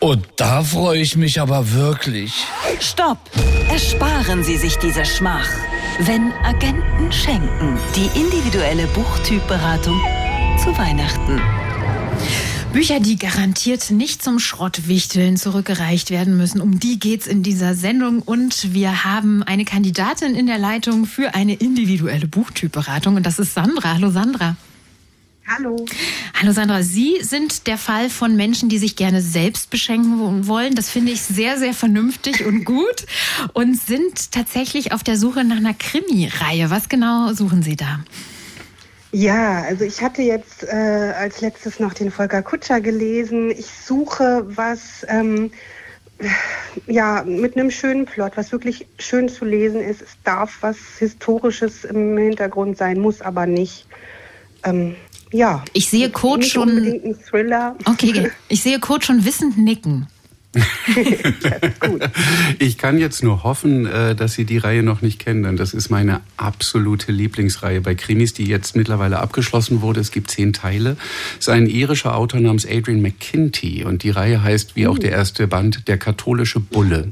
Und da freue ich mich aber wirklich. Stopp! Ersparen Sie sich diese Schmach. Wenn Agenten schenken, die individuelle Buchtypberatung zu Weihnachten. Bücher, die garantiert nicht zum Schrottwichteln zurückgereicht werden müssen. Um die geht's in dieser Sendung. Und wir haben eine Kandidatin in der Leitung für eine individuelle Buchtypberatung. Und das ist Sandra. Hallo Sandra. Hallo. Hallo Sandra, Sie sind der Fall von Menschen, die sich gerne selbst beschenken wollen. Das finde ich sehr, sehr vernünftig und gut. Und sind tatsächlich auf der Suche nach einer Krimi-Reihe. Was genau suchen Sie da? Ja, also ich hatte jetzt äh, als letztes noch den Volker Kutscher gelesen. Ich suche was, ähm, ja, mit einem schönen Plot, was wirklich schön zu lesen ist. Es darf was Historisches im Hintergrund sein, muss aber nicht. Ähm, ja. Ich sehe Code schon. Thriller. Okay, ich sehe Code schon wissend nicken. Ich kann jetzt nur hoffen, äh, dass Sie die Reihe noch nicht kennen, denn das ist meine absolute Lieblingsreihe bei Krimis, die jetzt mittlerweile abgeschlossen wurde. Es gibt zehn Teile. Es ist ein irischer Autor namens Adrian McKinty und die Reihe heißt, wie auch der erste Band, Der katholische Bulle.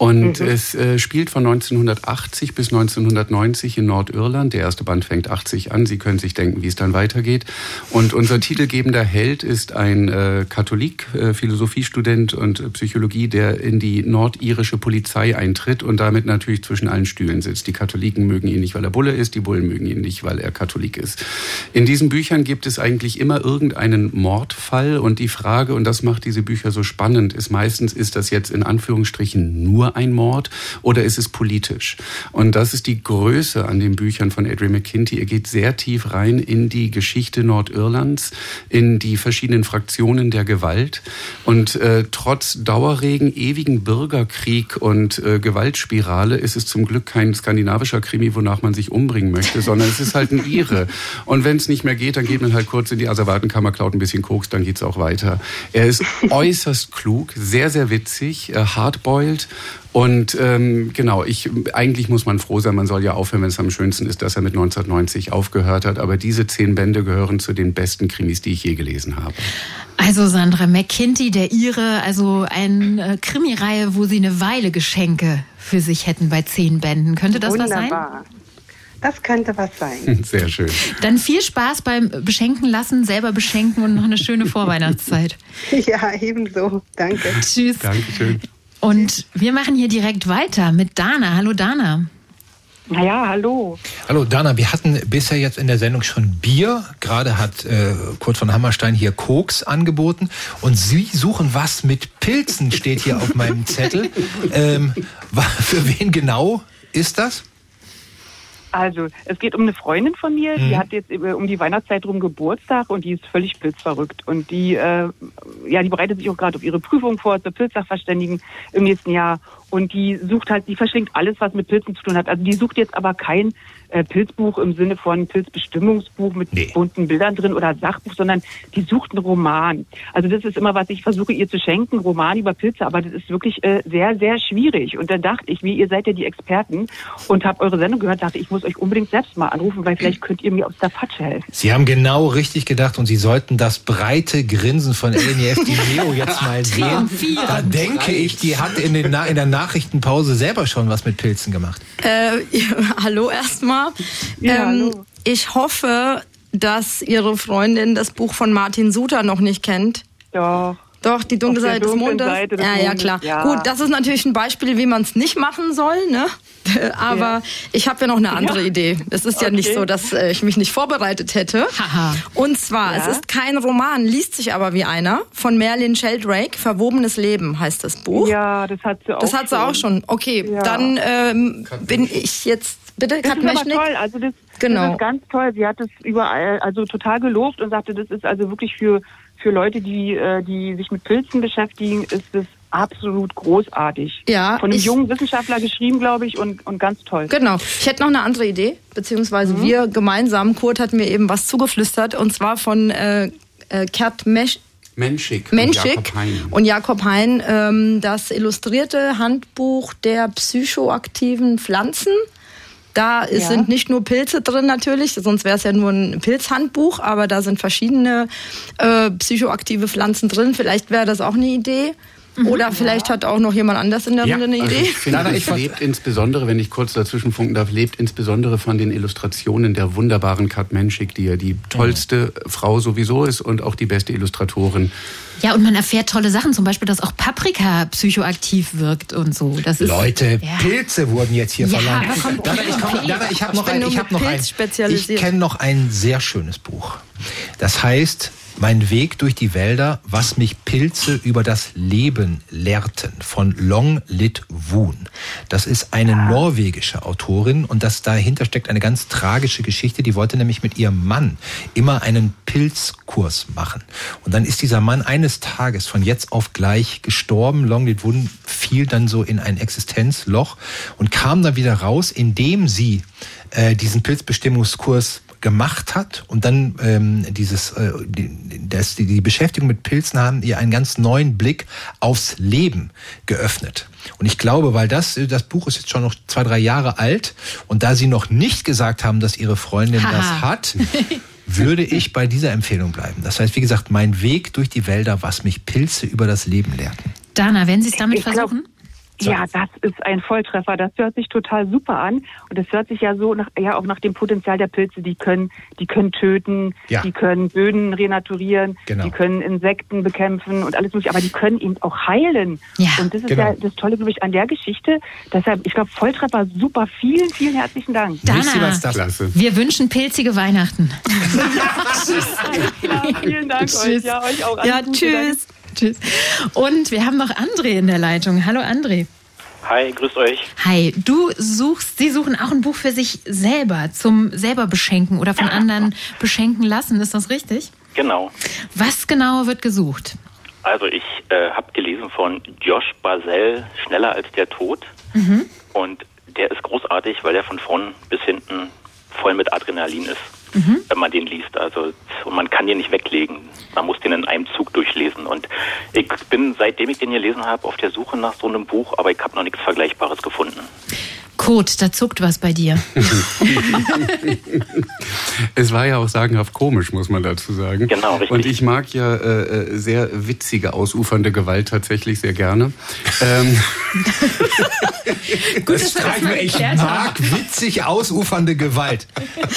Und Mhm. es äh, spielt von 1980 bis 1990 in Nordirland. Der erste Band fängt 80 an. Sie können sich denken, wie es dann weitergeht. Und unser titelgebender Held ist ein äh, Katholik, äh, Philosophiestudent und Psychologie, der in die nordirische Polizei eintritt und damit natürlich zwischen allen Stühlen sitzt. Die Katholiken mögen ihn nicht, weil er Bulle ist. Die Bullen mögen ihn nicht, weil er Katholik ist. In diesen Büchern gibt es eigentlich immer irgendeinen Mordfall und die Frage, und das macht diese Bücher so spannend, ist meistens, ist das jetzt in Anführungsstrichen ein Mord oder ist es politisch? Und das ist die Größe an den Büchern von Adrian McKinty. Er geht sehr tief rein in die Geschichte Nordirlands, in die verschiedenen Fraktionen der Gewalt. Und äh, trotz Dauerregen, ewigen Bürgerkrieg und äh, Gewaltspirale ist es zum Glück kein skandinavischer Krimi, wonach man sich umbringen möchte, sondern es ist halt ein Ire. Und wenn es nicht mehr geht, dann geht man halt kurz in die Asservatenkammer, klaut ein bisschen Koks, dann geht's auch weiter. Er ist äußerst klug, sehr, sehr witzig, äh, hardboiled und ähm, genau, ich eigentlich muss man froh sein, man soll ja aufhören, wenn es am schönsten ist, dass er mit 1990 aufgehört hat. Aber diese zehn Bände gehören zu den besten Krimis, die ich je gelesen habe. Also Sandra McKinty, der Ihre, also eine äh, Krimireihe, wo Sie eine Weile Geschenke für sich hätten bei zehn Bänden. Könnte das was sein? Wunderbar. Das könnte was sein. Sehr schön. Dann viel Spaß beim Beschenken lassen, selber beschenken und noch eine schöne Vorweihnachtszeit. Ja, ebenso. Danke. Tschüss. Dankeschön. Und wir machen hier direkt weiter mit Dana. Hallo Dana. Ja, hallo. Hallo Dana, wir hatten bisher jetzt in der Sendung schon Bier. Gerade hat äh, Kurt von Hammerstein hier Koks angeboten. Und Sie suchen was mit Pilzen, steht hier auf meinem Zettel. Ähm, für wen genau ist das? Also, es geht um eine Freundin von mir, Mhm. die hat jetzt über- um die Weihnachtszeit rum Geburtstag und die ist völlig pilzverrückt. Und die, äh, ja, die bereitet sich auch gerade auf ihre Prüfung vor zur Pilzsachverständigen im nächsten Jahr. und die sucht halt, die verschlingt alles, was mit Pilzen zu tun hat. Also die sucht jetzt aber kein äh, Pilzbuch im Sinne von Pilzbestimmungsbuch mit Nee. bunten Bildern drin oder Sachbuch, sondern die sucht einen Roman. Also das ist immer, was ich versuche ihr zu schenken, Roman über Pilze, aber das ist wirklich äh, sehr, sehr schwierig. Und dann dachte ich, wie ihr seid ja die Experten und habe eure Sendung gehört, dachte ich, muss euch unbedingt selbst mal anrufen, weil vielleicht könnt ihr mir aus der Patsche helfen. Sie haben genau richtig gedacht und Sie sollten das breite Grinsen von Eleni Meo jetzt mal sehen. Da denke ich, die hat in, den Na in der Nachrichtenpause selber schon was mit Pilzen gemacht. Äh, ja, hallo erstmal. Ja, ähm, hallo. Ich hoffe, dass Ihre Freundin das Buch von Martin Suter noch nicht kennt. Doch. Doch, die dunkle Seite des Mondes. Seite des ja, ja, Mondes, klar. ja. Gut, das ist natürlich ein Beispiel, wie man es nicht machen soll, ne? Aber Ja. ich habe ja noch eine andere Ja. Idee. Es ist ja nicht Okay. so, dass äh, ich mich nicht vorbereitet hätte. Haha. Und zwar, Ja. es ist kein Roman, liest sich aber wie einer, von Merlin Sheldrake. Verwobenes Leben heißt das Buch. Ja, das hat sie auch Das hat sie auch schon. Okay, Ja. dann ähm, bin ich jetzt. Bitte, Das ist aber toll. Also das, Genau. das ist ganz toll. Sie hat es überall, also total gelobt und sagte, das ist also wirklich für für Leute, die äh, die sich mit Pilzen beschäftigen, ist das absolut großartig. Ja, Von einem ich- jungen Wissenschaftler geschrieben, glaube ich, und und ganz toll. Genau. Ich hätte noch eine andere Idee, beziehungsweise Mhm. wir gemeinsam, Kurt hat mir eben was zugeflüstert, und zwar von äh, äh, Kert Mesch Menschik. und Menschik Jakob Hein. und Jakob Hein, ähm, das illustrierte Handbuch der psychoaktiven Pflanzen. Da ist, Ja. sind nicht nur Pilze drin natürlich, sonst wäre es ja nur ein Pilzhandbuch, aber da sind verschiedene äh, psychoaktive Pflanzen drin. Vielleicht wäre das auch eine Idee. Oder vielleicht hat auch noch jemand anders in der Ja, Runde eine Also Idee. ich finde, Nein, nein, es ich lebt insbesondere, wenn ich kurz dazwischen funken darf, lebt insbesondere von den Illustrationen der wunderbaren Kat Menschik, die ja die tollste Frau sowieso ist und auch die beste Illustratorin. Ja, und man erfährt tolle Sachen, zum Beispiel, dass auch Paprika psychoaktiv wirkt und so. Das ist, Leute, Ja. Pilze wurden jetzt hier Ja, verlangt. Dada, ich, komm. Dada, ich habe Ich noch ein, noch ein, ich kenne noch ein sehr schönes Buch. Das heißt Mein Weg durch die Wälder, was mich Pilze über das Leben lehrten von Long Lit Woon. Das ist eine norwegische Autorin und das dahinter steckt eine ganz tragische Geschichte. Die wollte nämlich mit ihrem Mann immer einen Pilzkurs machen. Und dann ist dieser Mann eines Tages von jetzt auf gleich gestorben. Long Lit Woon fiel dann so in ein Existenzloch und kam dann wieder raus, indem sie äh, diesen Pilzbestimmungskurs gemacht hat und dann ähm, dieses äh, die, das, die, die Beschäftigung mit Pilzen haben ihr einen ganz neuen Blick aufs Leben geöffnet. Und ich glaube, weil das das Buch ist jetzt schon noch zwei drei Jahre alt und da sie noch nicht gesagt haben, dass ihre Freundin das Haha. hat, würde ich bei dieser Empfehlung bleiben. Das heißt, wie gesagt, mein Weg durch die Wälder, was mich Pilze über das Leben lehrten. Dana, werden Sie es damit Ich glaub- Ja, das ist ein Volltreffer. Das hört sich total super an. Und es hört sich ja so nach, ja auch nach dem Potenzial der Pilze. Die können, die können töten, Ja. die können Böden renaturieren, Genau. die können Insekten bekämpfen und alles mögliche. Aber die können eben auch heilen. Ja, und das ist genau. ja das Tolle, glaube ich, an der Geschichte. Deshalb, ich glaube, Volltreffer super. Vielen, vielen herzlichen Dank. Dana. das. Klasse. Wir wünschen pilzige Weihnachten. Ja, vielen Dank Tschüss. euch. Ja, euch auch. Alles Ja, tschüss. Tschüss. Und wir haben noch André in der Leitung. Hallo André. Hi, grüßt euch. Hi, du suchst, Sie suchen auch ein Buch für sich selber, zum selber beschenken oder von anderen beschenken lassen. Ist das richtig? Genau. Was genau wird gesucht? Also ich äh, habe gelesen von Josh Basel, Schneller als der Tod. Mhm. Und der ist großartig, weil er von vorn bis hinten voll mit Adrenalin ist, Mhm. wenn man den liest. Also und man kann den nicht weglegen. Man muss den in einem Zug durchlesen. Und ich bin, seitdem ich den gelesen habe, auf der Suche nach so einem Buch, aber ich habe noch nichts Vergleichbares gefunden. Kurt, da zuckt was bei dir. Es war ja auch sagenhaft komisch, muss man dazu sagen. Genau, richtig. Und ich mag ja äh, äh, sehr witzige, ausufernde Gewalt tatsächlich sehr gerne. Ähm, Das streichen wir. Ich mag witzig ausufernde Gewalt.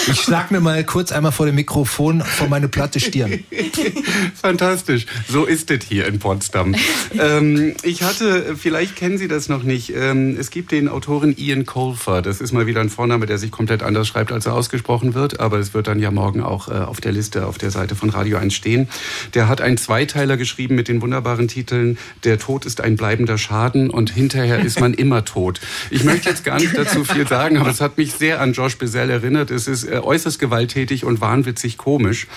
Ich schlag mir mal kurz einmal vor dem Mikrofon vor meine platte Stirn. Fantastisch. So ist es hier in Potsdam. ähm, ich hatte, vielleicht kennen Sie das noch nicht, ähm, es gibt den Autoren Ian Colfer. Das ist mal wieder ein Vorname, der sich komplett anders schreibt, als er ausgesprochen wird. Aber es wird dann ja morgen auch äh, auf der Liste auf der Seite von Radio 1 stehen. Der hat einen Zweiteiler geschrieben mit den wunderbaren Titeln Der Tod ist ein bleibender Schaden und hinterher ist man immer tot. Ich möchte jetzt gar nicht dazu viel sagen, aber es hat mich sehr an Josh Bezell erinnert. Es ist äh, äußerst gewalttätig und wahnwitzig komisch.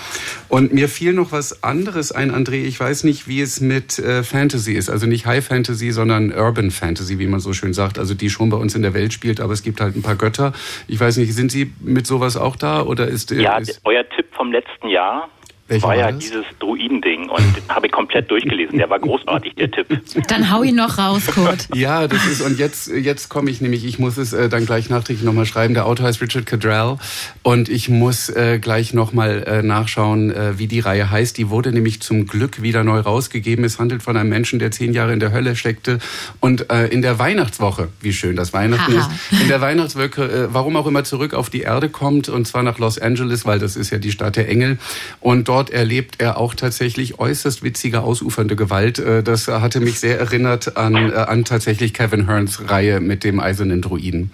Und mir fiel noch was anderes ein, André. Ich weiß nicht, wie es mit äh, Fantasy ist. Also nicht High Fantasy, sondern Urban Fantasy, wie man so schön sagt. Also die schon bei uns in der Welt spielt, aber es gibt halt ein paar Götter. Ich weiß nicht, sind Sie mit sowas auch da oder ist... Ja, ist euer Tipp vom letzten Jahr welcher war ja das? dieses Druiden-Ding und habe ich komplett durchgelesen. Der war großartig, der Tipp. Dann hau ihn noch raus, Kurt. Ja, das ist, und jetzt, jetzt komme ich nämlich, ich muss es äh, dann gleich nachträglich nochmal schreiben. Der Autor heißt Richard Cadrell und ich muss äh, gleich nochmal äh, nachschauen, äh, wie die Reihe heißt. Die wurde nämlich zum Glück wieder neu rausgegeben. Es handelt von einem Menschen, der zehn Jahre in der Hölle steckte und äh, in der Weihnachtswoche, wie schön das Weihnachten ist, in der Weihnachtswoche, äh, warum auch immer zurück auf die Erde kommt und zwar nach Los Angeles, weil das ist ja die Stadt der Engel und dort erlebt er auch tatsächlich äußerst witzige, ausufernde Gewalt. Äh, Das hatte mich sehr erinnert an, äh, an tatsächlich Kevin Hearns Reihe mit dem eisernen Druiden.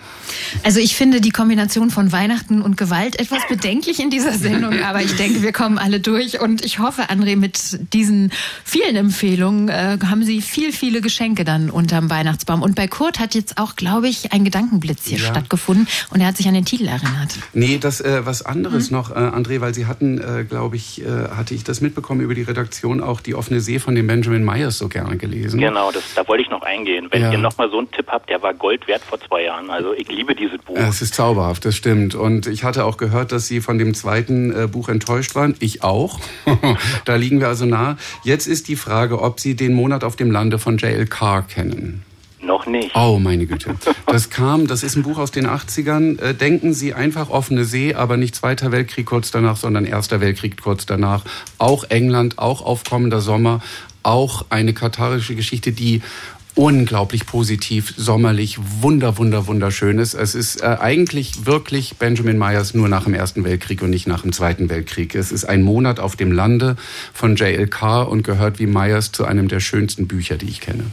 Also ich finde die Kombination von Weihnachten und Gewalt etwas bedenklich in dieser Sendung, aber ich denke, wir kommen alle durch und ich hoffe, André, mit diesen vielen Empfehlungen äh, haben Sie viel, viele Geschenke dann unterm Weihnachtsbaum. Und bei Kurt hat jetzt auch, glaube ich, ein Gedankenblitz hier Ja. stattgefunden und er hat sich an den Titel erinnert. Nee, das äh, was anderes noch, äh, André, weil Sie hatten, äh, glaube ich, äh, hatte ich das mitbekommen über die Redaktion auch die offene See von dem Benjamin Myers so gerne gelesen. Genau, das, da wollte ich noch eingehen. Wenn Ja. ihr noch mal so einen Tipp habt, der war Gold wert vor zwei Jahren. Also ich liebe dieses Buch. Äh, Es ist zauberhaft, das stimmt. Und ich hatte auch gehört, dass Sie von dem zweiten äh, Buch enttäuscht waren. Ich auch. da liegen wir also nah. Jetzt ist die Frage, ob Sie den Monat auf dem Lande von J.L. Carr kennen. Noch nicht. Oh, meine Güte. Das kam, das ist ein Buch aus den 80ern. Äh, denken Sie einfach offene See, aber nicht Zweiter Weltkrieg kurz danach, sondern Erster Weltkrieg kurz danach. Auch England, auch aufkommender Sommer, auch eine katharische Geschichte, die unglaublich positiv, sommerlich, wunder, wunder, wunderschön ist. Es ist äh, eigentlich wirklich Benjamin Myers nur nach dem Ersten Weltkrieg und nicht nach dem Zweiten Weltkrieg. Es ist ein Monat auf dem Lande von J.L. Carr und gehört wie Myers zu einem der schönsten Bücher, die ich kenne.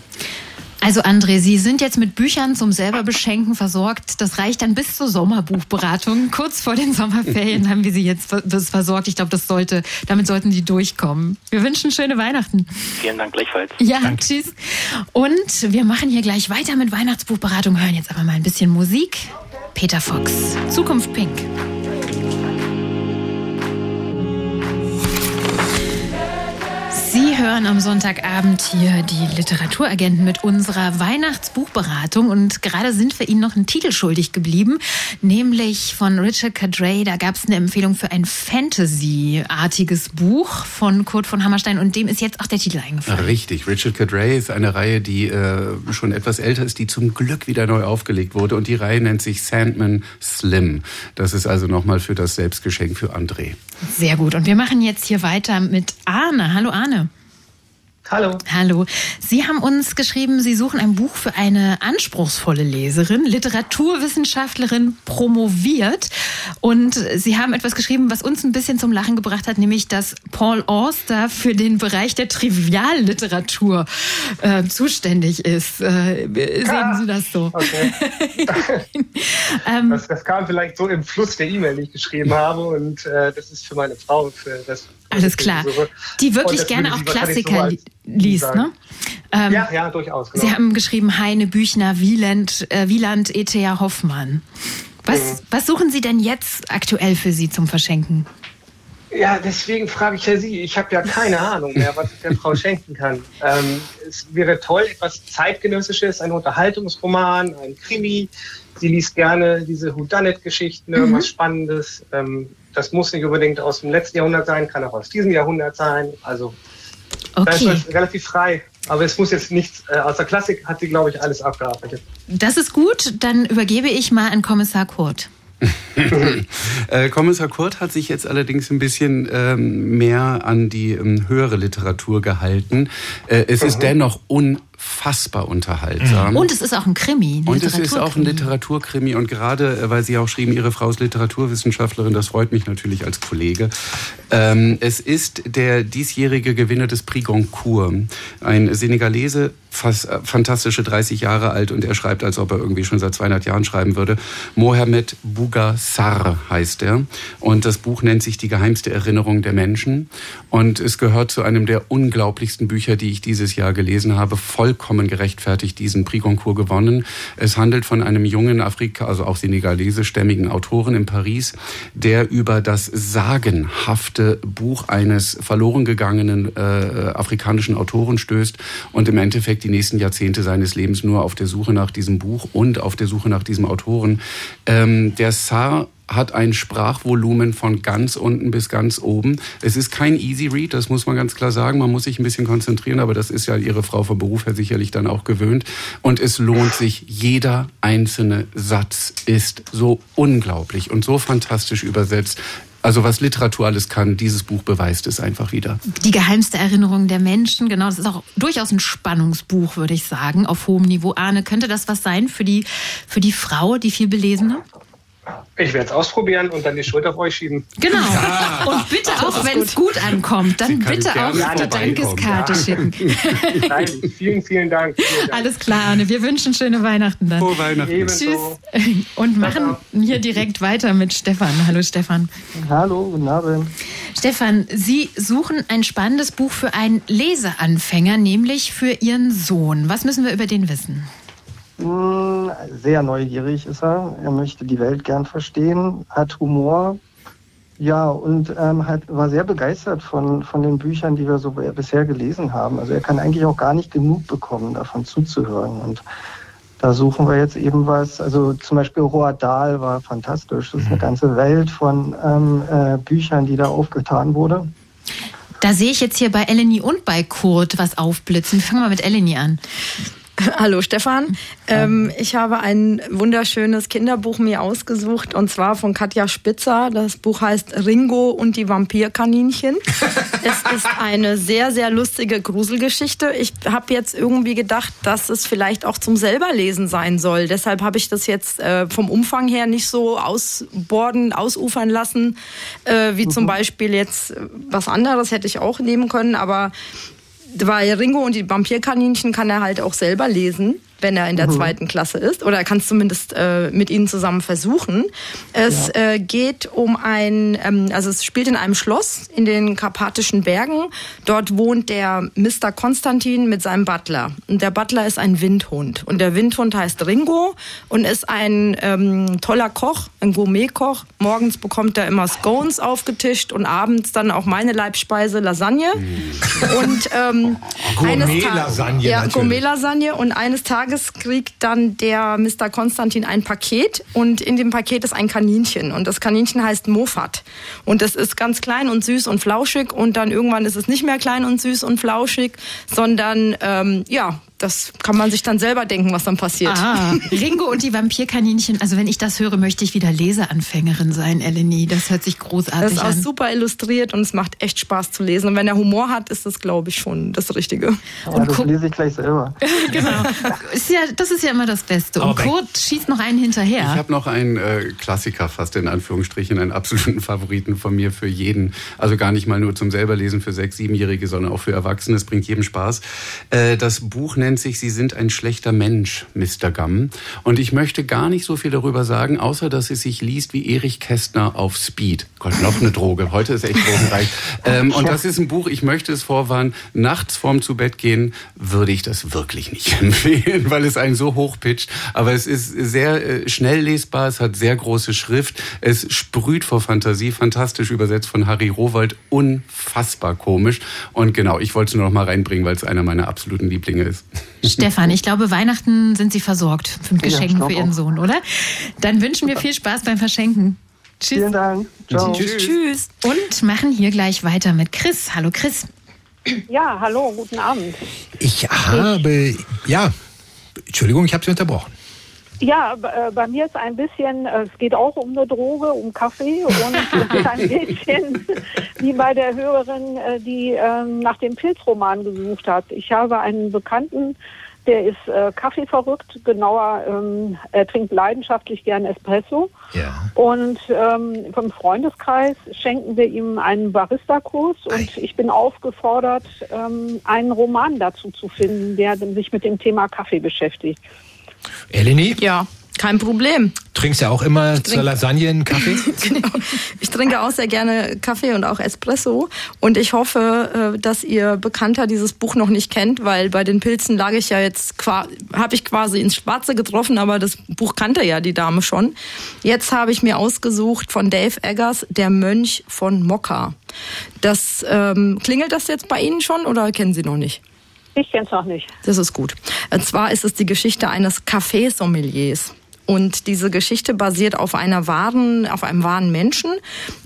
Also André, Sie sind jetzt mit Büchern zum selber beschenken versorgt. Das reicht dann bis zur Sommerbuchberatung. Kurz vor den Sommerferien haben wir Sie jetzt versorgt. Ich glaube, das sollte, damit sollten Sie durchkommen. Wir wünschen schöne Weihnachten. Vielen Dank gleichfalls. Ja, tschüss. Und wir machen hier gleich weiter mit Weihnachtsbuchberatung, hören jetzt aber mal ein bisschen Musik. Peter Fox, Zukunft Pink. Hören am Sonntagabend hier die Literaturagenten mit unserer Weihnachtsbuchberatung und gerade sind wir Ihnen noch einen Titel schuldig geblieben, nämlich von Richard Cadray. Da gab es eine Empfehlung für ein Fantasy-artiges Buch von Kurt von Hammerstein und dem ist jetzt auch der Titel eingefallen. Richtig, Richard Cadray ist eine Reihe, die äh, schon etwas älter ist, die zum Glück wieder neu aufgelegt wurde und die Reihe nennt sich Sandman Slim. Das ist also nochmal für das Selbstgeschenk für André. Sehr gut. Und wir machen jetzt hier weiter mit Arne. Hallo Arne. Hallo. Hallo. Sie haben uns geschrieben, Sie suchen ein Buch für eine anspruchsvolle Leserin, Literaturwissenschaftlerin, promoviert. Und Sie haben etwas geschrieben, was uns ein bisschen zum Lachen gebracht hat, nämlich, dass Paul Auster für den Bereich der Trivialliteratur äh, zuständig ist. Äh, sehen Sie das so? Okay. Ähm, das, das kam vielleicht so im Fluss der E-Mail, die ich geschrieben habe. Und äh, das ist für meine Frau. Für das, Alles klar. Die wirklich gerne auch Klassiker li liest, ne? Ähm, ja, ja, durchaus. Genau. Sie haben geschrieben Heine, Büchner, Wieland, äh, Wieland E.T.A. Hoffmann. Was, Mhm. was suchen Sie denn jetzt aktuell für Sie zum Verschenken? Ja, deswegen frage ich ja Sie. Ich habe ja keine Ahnung mehr, was ich der Frau schenken kann. Ähm, es wäre toll, etwas zeitgenössisches, ein Unterhaltungsroman, ein Krimi. Sie liest gerne diese Whodunit-Geschichten, irgendwas Spannendes. Ähm, das muss nicht unbedingt aus dem letzten Jahrhundert sein, kann auch aus diesem Jahrhundert sein. Also da ist Okay. das relativ frei. Aber es muss jetzt nichts, äh, aus der Klassik hat sie, glaube ich, alles abgearbeitet. Das ist gut, dann übergebe ich mal an Kommissar Kurt. Äh, Kommissar Kurt hat sich jetzt allerdings ein bisschen ähm, mehr an die ähm, höhere Literatur gehalten. Äh, es ist dennoch unfassbar unterhaltsam. Und es ist auch ein Krimi. Ein und es ist auch ein Literaturkrimi. Und gerade, äh, weil Sie auch schrieben, Ihre Frau ist Literaturwissenschaftlerin, das freut mich natürlich als Kollege. Ähm, es ist der diesjährige Gewinner des Prix Goncourt, ein Senegalese, fast äh, fantastische 30 Jahre alt und er schreibt, als ob er irgendwie schon seit 200 Jahren schreiben würde. Mohamed Bouga Sarr heißt er. Und das Buch nennt sich Die geheimste Erinnerung der Menschen. Und es gehört zu einem der unglaublichsten Bücher, die ich dieses Jahr gelesen habe. Vollkommen gerechtfertigt diesen Prix Goncourt gewonnen. Es handelt von einem jungen Afrika, also auch senegalesischstämmigen Autoren in Paris, der über das sagenhafte Buch eines verloren gegangenen äh, afrikanischen Autoren stößt und im Endeffekt die nächsten Jahrzehnte seines Lebens nur auf der Suche nach diesem Buch und auf der Suche nach diesem Autoren. Ähm, der Saar hat ein Sprachvolumen von ganz unten bis ganz oben. Es ist kein Easy Read, das muss man ganz klar sagen. Man muss sich ein bisschen konzentrieren, aber das ist ja Ihre Frau vom Beruf her sicherlich dann auch gewöhnt. Und es lohnt sich. Jeder einzelne Satz ist so unglaublich und so fantastisch übersetzt. Also was Literatur alles kann, dieses Buch beweist es einfach wieder. Die geheimste Erinnerung der Menschen, genau, das ist auch durchaus ein Spannungsbuch, würde ich sagen, auf hohem Niveau. Arne, könnte das was sein für die, für die Frau, die viel Belesene? Ich werde es ausprobieren und dann die Schuld auf euch schieben. Genau. Und bitte auch, wenn es gut ankommt, dann bitte auch die Dankeskarte schicken. Nein, vielen, vielen Dank. vielen Dank. Alles klar, Arne. Wir wünschen schöne Weihnachten dann. Frohe Weihnachten. Ebenso. Tschüss. Und machen hier direkt weiter mit Stefan. Hallo Stefan. Hallo, guten Abend. Stefan, Sie suchen ein spannendes Buch für einen Leseanfänger, nämlich für Ihren Sohn. Was müssen wir über den wissen? Hm, Sehr neugierig ist er. Er möchte die Welt gern verstehen, hat Humor. Ja, und ähm, hat, war sehr begeistert von, von den Büchern, die wir so bisher gelesen haben. Also er kann eigentlich auch gar nicht genug bekommen, davon zuzuhören. Und da suchen wir jetzt eben was. Also zum Beispiel Roald Dahl war fantastisch. Das ist eine ganze Welt von ähm, äh, Büchern, die da aufgetan wurde. Da sehe ich jetzt hier bei Eleni und bei Kurt was aufblitzen. Fangen wir mit Eleni an. Hallo Stefan. Ähm, ich habe ein wunderschönes Kinderbuch mir ausgesucht und zwar von Katja Spitzer. Das Buch heißt Ringo und die Vampirkaninchen. es ist eine sehr, sehr lustige Gruselgeschichte. Ich habe jetzt irgendwie gedacht, dass es vielleicht auch zum selberlesen sein soll. Deshalb habe ich das jetzt äh, vom Umfang her nicht so ausborden, ausufern lassen, äh, wie zum Beispiel jetzt äh, was anderes hätte ich auch nehmen können, aber weil Ringo und die Vampirkaninchen kann er halt auch selber lesen, wenn er in der Mhm. zweiten Klasse ist. Oder er kann es zumindest äh, mit ihnen zusammen versuchen. Es äh, geht um ein, ähm, also es spielt in einem Schloss in den Karpatischen Bergen. Dort wohnt der Mr. Konstantin mit seinem Butler. Und der Butler ist ein Windhund. Und der Windhund heißt Ringo und ist ein ähm, toller Koch, ein Gourmetkoch. Morgens bekommt er immer Scones aufgetischt und abends dann auch meine Leibspeise Lasagne. Und ähm, Gourmet-Lasagne Ja. Gourmet-Lasagne. Und eines Tages kriegt dann der Mr. Konstantin ein Paket und in dem Paket ist ein Kaninchen. Und das Kaninchen heißt Mofat. Und das ist ganz klein und süß und flauschig. Und dann irgendwann ist es nicht mehr klein und süß und flauschig, sondern ähm, ja, das kann man sich dann selber denken, was dann passiert. Ah, Ringo und die Vampirkaninchen. Also wenn ich das höre, möchte ich wieder Leseanfängerin sein, Eleni. Das hört sich Das großartig ist auch an. super illustriert und es macht echt Spaß zu lesen. Und wenn er Humor hat, ist das, glaube ich, schon das Richtige. Ja, das lese ich gleich selber. genau. Ist ja, das ist ja immer das Beste. Und Kurt schießt noch einen hinterher. Ich habe noch einen äh, Klassiker, fast in Anführungsstrichen, einen absoluten Favoriten von mir für jeden. Also gar nicht mal nur zum selberlesen für sechs, siebenjährige, sondern auch für Erwachsene. Es bringt jedem Spaß. Äh, das Buch nennt sich Sie sind ein schlechter Mensch, Mr. Gumm. Und ich möchte gar nicht so viel darüber sagen, außer dass es sich liest wie Erich Kästner auf Speed. Gott, noch eine Droge. Heute ist echt drogenreich. Ähm, und das ist ein Buch, ich möchte es vorwarnen, nachts vorm zu Bett gehen würde ich das wirklich nicht empfehlen, weil es einen so hochpitcht. Aber es ist sehr äh, schnell lesbar, es hat sehr große Schrift, es sprüht vor Fantasie, fantastisch übersetzt von Harry Rowold, unfassbar komisch. Und genau, ich wollte es nur noch mal reinbringen, weil es einer meiner absoluten Lieblinge ist. Stefan, ich glaube, Weihnachten sind Sie versorgt mit Ja, Geschenken glaub für Ihren auch. Sohn, oder? Dann wünschen wir viel Spaß beim Verschenken. Tschüss. Vielen Dank. Ciao. Tschüss. Und machen hier gleich weiter mit Chris. Hallo Chris. Ja, hallo, guten Abend. Ich habe, ja, Entschuldigung, ich habe Sie unterbrochen. Ja, äh, bei mir ist ein bisschen, äh, es geht auch um eine Droge, um Kaffee und es ist ein bisschen wie bei der Hörerin, äh, die ähm, nach dem Pilzroman gesucht hat. Ich habe einen Bekannten, der ist äh, Kaffee verrückt, genauer, ähm, er trinkt leidenschaftlich gern Espresso. Ja. Und ähm, vom Freundeskreis schenken wir ihm einen Barista-Kurs und ich bin aufgefordert, ähm, einen Roman dazu zu finden, der sich mit dem Thema Kaffee beschäftigt. Eleni? Ja, kein Problem. Trinkst ja auch immer zur Lasagne einen Kaffee? genau. Ich trinke auch sehr gerne Kaffee und auch Espresso. Und ich hoffe, äh, dass ihr Bekannter dieses Buch noch nicht kennt, weil bei den Pilzen lag ich ja jetzt, habe ich quasi ins Schwarze getroffen, aber das Buch kannte ja die Dame schon. Jetzt habe ich mir ausgesucht von Dave Eggers, Der Mönch von Mokka. Das, ähm, klingelt das jetzt bei Ihnen schon oder kennen Sie noch nicht? Ich kenne es noch nicht. Das ist gut. Und zwar ist es die Geschichte eines Kaffeesommeliers. Und diese Geschichte basiert auf einer wahren, auf einem wahren Menschen.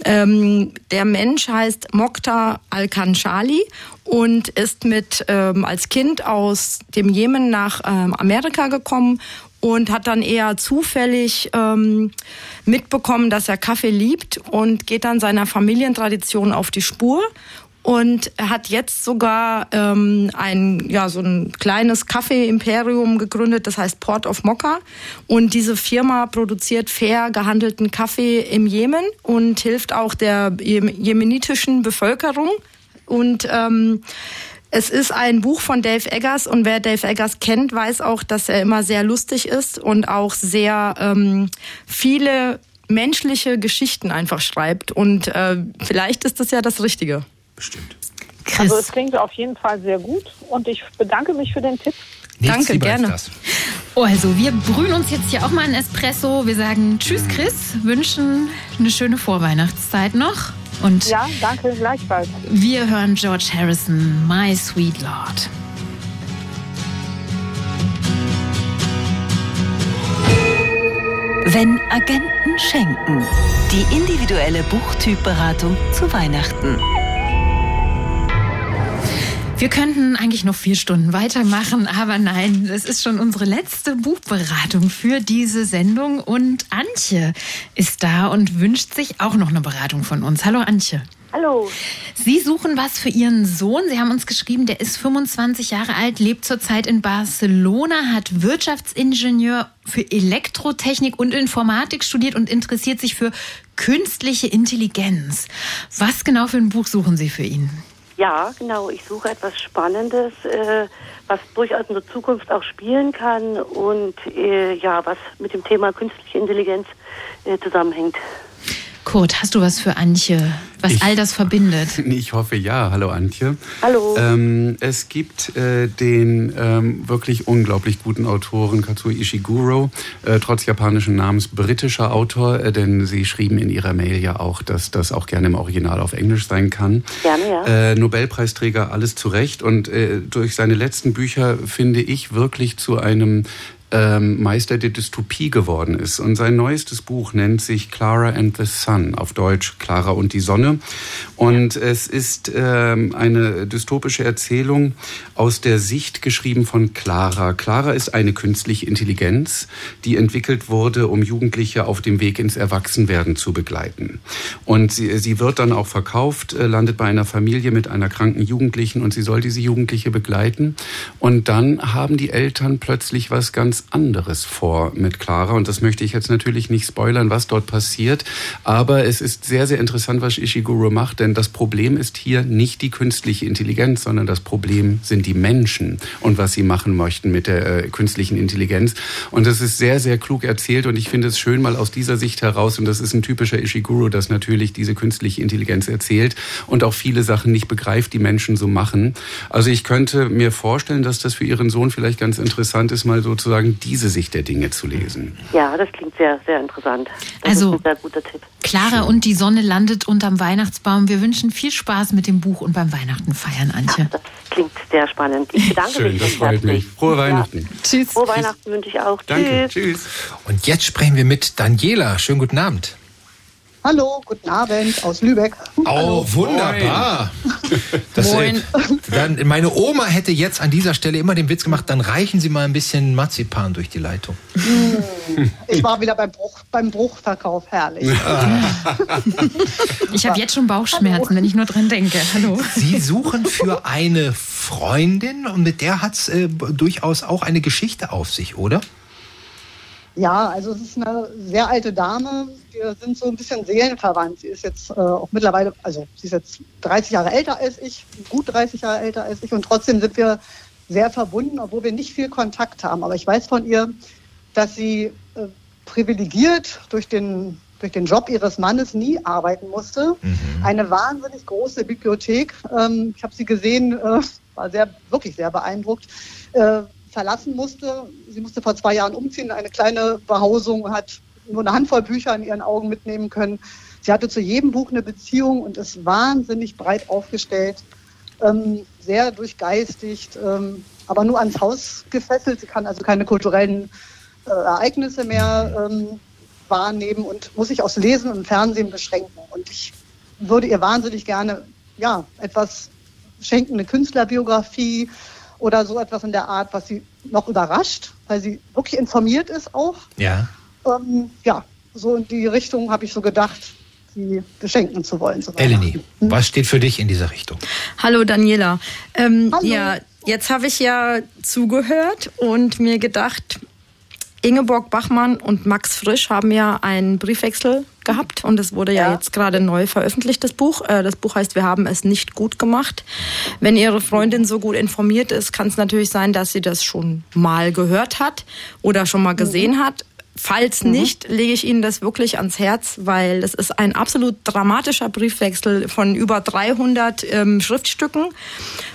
Ähm, der Mensch heißt Mokhtar Al-Kanchali und ist mit ähm, als Kind aus dem Jemen nach ähm, Amerika gekommen und hat dann eher zufällig ähm, mitbekommen, dass er Kaffee liebt und geht dann seiner Familientradition auf die Spur und hat jetzt sogar ähm, ein ja so ein kleines Kaffee-Imperium gegründet, das heißt Port of Mokka. Und diese Firma produziert fair gehandelten Kaffee im Jemen und hilft auch der jemenitischen Bevölkerung. Und ähm, es ist ein Buch von Dave Eggers und wer Dave Eggers kennt, weiß auch, dass er immer sehr lustig ist und auch sehr ähm, viele menschliche Geschichten einfach schreibt. Und äh, vielleicht ist das ja das Richtige. Bestimmt. Chris. Also es klingt auf jeden Fall sehr gut und ich bedanke mich für den Tipp. Nichts Danke, gerne. Das. Oh, also wir brühen uns jetzt hier auch mal einen Espresso. Wir sagen Tschüss, Chris, wünschen eine schöne Vorweihnachtszeit noch. Und Ja, danke, gleichfalls. wir hören George Harrison, My Sweet Lord. Wenn Agenten schenken. Die individuelle Buchtypberatung zu Weihnachten. Wir könnten eigentlich noch vier Stunden weitermachen, aber nein, es ist schon unsere letzte Buchberatung für diese Sendung und Antje ist da und wünscht sich auch noch eine Beratung von uns. Hallo Antje. Hallo. Sie suchen was für Ihren Sohn. Sie haben uns geschrieben, der ist 25 Jahre alt, lebt zurzeit in Barcelona, hat Wirtschaftsingenieur für Elektrotechnik und Informatik studiert und interessiert sich für künstliche Intelligenz. Was genau für ein Buch suchen Sie für ihn? Ja, genau. Ich suche etwas Spannendes, äh, was durchaus in der Zukunft auch spielen kann und äh, ja, was mit dem Thema künstliche Intelligenz äh, zusammenhängt. Kurt, hast du was für Antje, was all das verbindet? Ich hoffe ja. Hallo Antje. Hallo. Ähm, es gibt äh, den ähm, wirklich unglaublich guten Autoren Kazuo Ishiguro, äh, trotz japanischen Namens britischer Autor, äh, denn sie schrieben in ihrer Mail ja auch, dass das auch gerne im Original auf Englisch sein kann. Gerne, ja. Äh, Nobelpreisträger, alles zurecht. Und äh, durch seine letzten Bücher finde ich wirklich zu einem ähm, Meister der Dystopie geworden ist. Und sein neuestes Buch nennt sich Clara and the Sun, auf Deutsch Clara und die Sonne. Und es ist ähm, eine dystopische Erzählung aus der Sicht geschrieben von Clara. Clara ist eine künstliche Intelligenz, die entwickelt wurde, um Jugendliche auf dem Weg ins Erwachsenwerden zu begleiten. Und sie, sie wird dann auch verkauft, äh, landet bei einer Familie mit einer kranken Jugendlichen und sie soll diese Jugendliche begleiten. Und dann haben die Eltern plötzlich was ganz anderes vor mit Clara. Und das möchte ich jetzt natürlich nicht spoilern, was dort passiert. Aber es ist sehr, sehr interessant, was Ishiguro macht, denn das Problem ist hier nicht die künstliche Intelligenz, sondern das Problem sind die Menschen und was sie machen möchten mit der äh, künstlichen Intelligenz. Und das ist sehr, sehr klug erzählt und ich finde es schön mal aus dieser Sicht heraus, und das ist ein typischer Ishiguro, dass natürlich diese künstliche Intelligenz erzählt und auch viele Sachen nicht begreift, die Menschen so machen. Also ich könnte mir vorstellen, dass das für Ihren Sohn vielleicht ganz interessant ist, mal sozusagen diese Sicht der Dinge zu lesen. Ja, das klingt sehr, sehr interessant. Das Also- ist ein sehr guter Tipp. Clara und die Sonne landet unterm Weihnachtsbaum. Wir wünschen viel Spaß mit dem Buch und beim Weihnachten feiern, Antje. Klingt sehr spannend. Ich bedanke Schön, mich. das recht freut herzlich. mich. Frohe Weihnachten. Tschüss. Frohe Weihnachten wünsche ich auch. Danke. Tschüss. Tschüss. Und jetzt sprechen wir mit Daniela. Schönen guten Abend. Hallo, guten Abend aus Lübeck. Oh, Hallo. wunderbar. Das, äh, dann, meine Oma hätte jetzt an dieser Stelle immer den Witz gemacht, dann reichen Sie mal ein bisschen Marzipan durch die Leitung. Ich war wieder beim, Bruch, beim Bruchverkauf, herrlich. Ich habe jetzt schon Bauchschmerzen, wenn ich nur dran denke. Hallo. Sie suchen für eine Freundin und mit der hat es äh, durchaus auch eine Geschichte auf sich, oder? Ja, also es ist eine sehr alte Dame. Wir sind so ein bisschen seelenverwandt. Sie ist jetzt äh, auch mittlerweile, also sie ist jetzt 30 Jahre älter als ich, gut 30 Jahre älter als ich. Und trotzdem sind wir sehr verbunden, obwohl wir nicht viel Kontakt haben. Aber ich weiß von ihr, dass sie äh, privilegiert durch den, durch den Job ihres Mannes nie arbeiten musste. Eine wahnsinnig große Bibliothek. Ähm, ich habe sie gesehen, äh, war sehr, wirklich sehr beeindruckt. Verlassen musste. Sie musste vor zwei Jahren umziehen, eine kleine Behausung, hat nur eine Handvoll Bücher in ihren Augen mitnehmen können. Sie hatte zu jedem Buch eine Beziehung und ist wahnsinnig breit aufgestellt, ähm, sehr durchgeistigt, ähm, aber nur ans Haus gefesselt. Sie kann also keine kulturellen äh, Ereignisse mehr ähm, wahrnehmen und muss sich aufs Lesen und Fernsehen beschränken. Und ich würde ihr wahnsinnig gerne ja, etwas schenken, eine Künstlerbiografie oder so etwas in der Art, was sie noch überrascht, weil sie wirklich informiert ist auch. Ja. Ähm, ja, so in die Richtung habe ich so gedacht, sie beschenken zu wollen. So Eleni, was steht für dich in dieser Richtung? Hallo Daniela. Ähm, Ja, jetzt habe ich ja zugehört und mir gedacht, Ingeborg Bachmann und Max Frisch haben ja einen Briefwechsel gehabt und es wurde ja, jetzt gerade neu veröffentlicht, das Buch. Äh, Das Buch heißt, wir haben es nicht gut gemacht. Wenn Ihre Freundin so gut informiert ist, kann es natürlich sein, dass sie das schon mal gehört hat oder schon mal gesehen hat. Falls nicht, lege ich Ihnen das wirklich ans Herz, weil das ist ein absolut dramatischer Briefwechsel von über 300 ähm, Schriftstücken,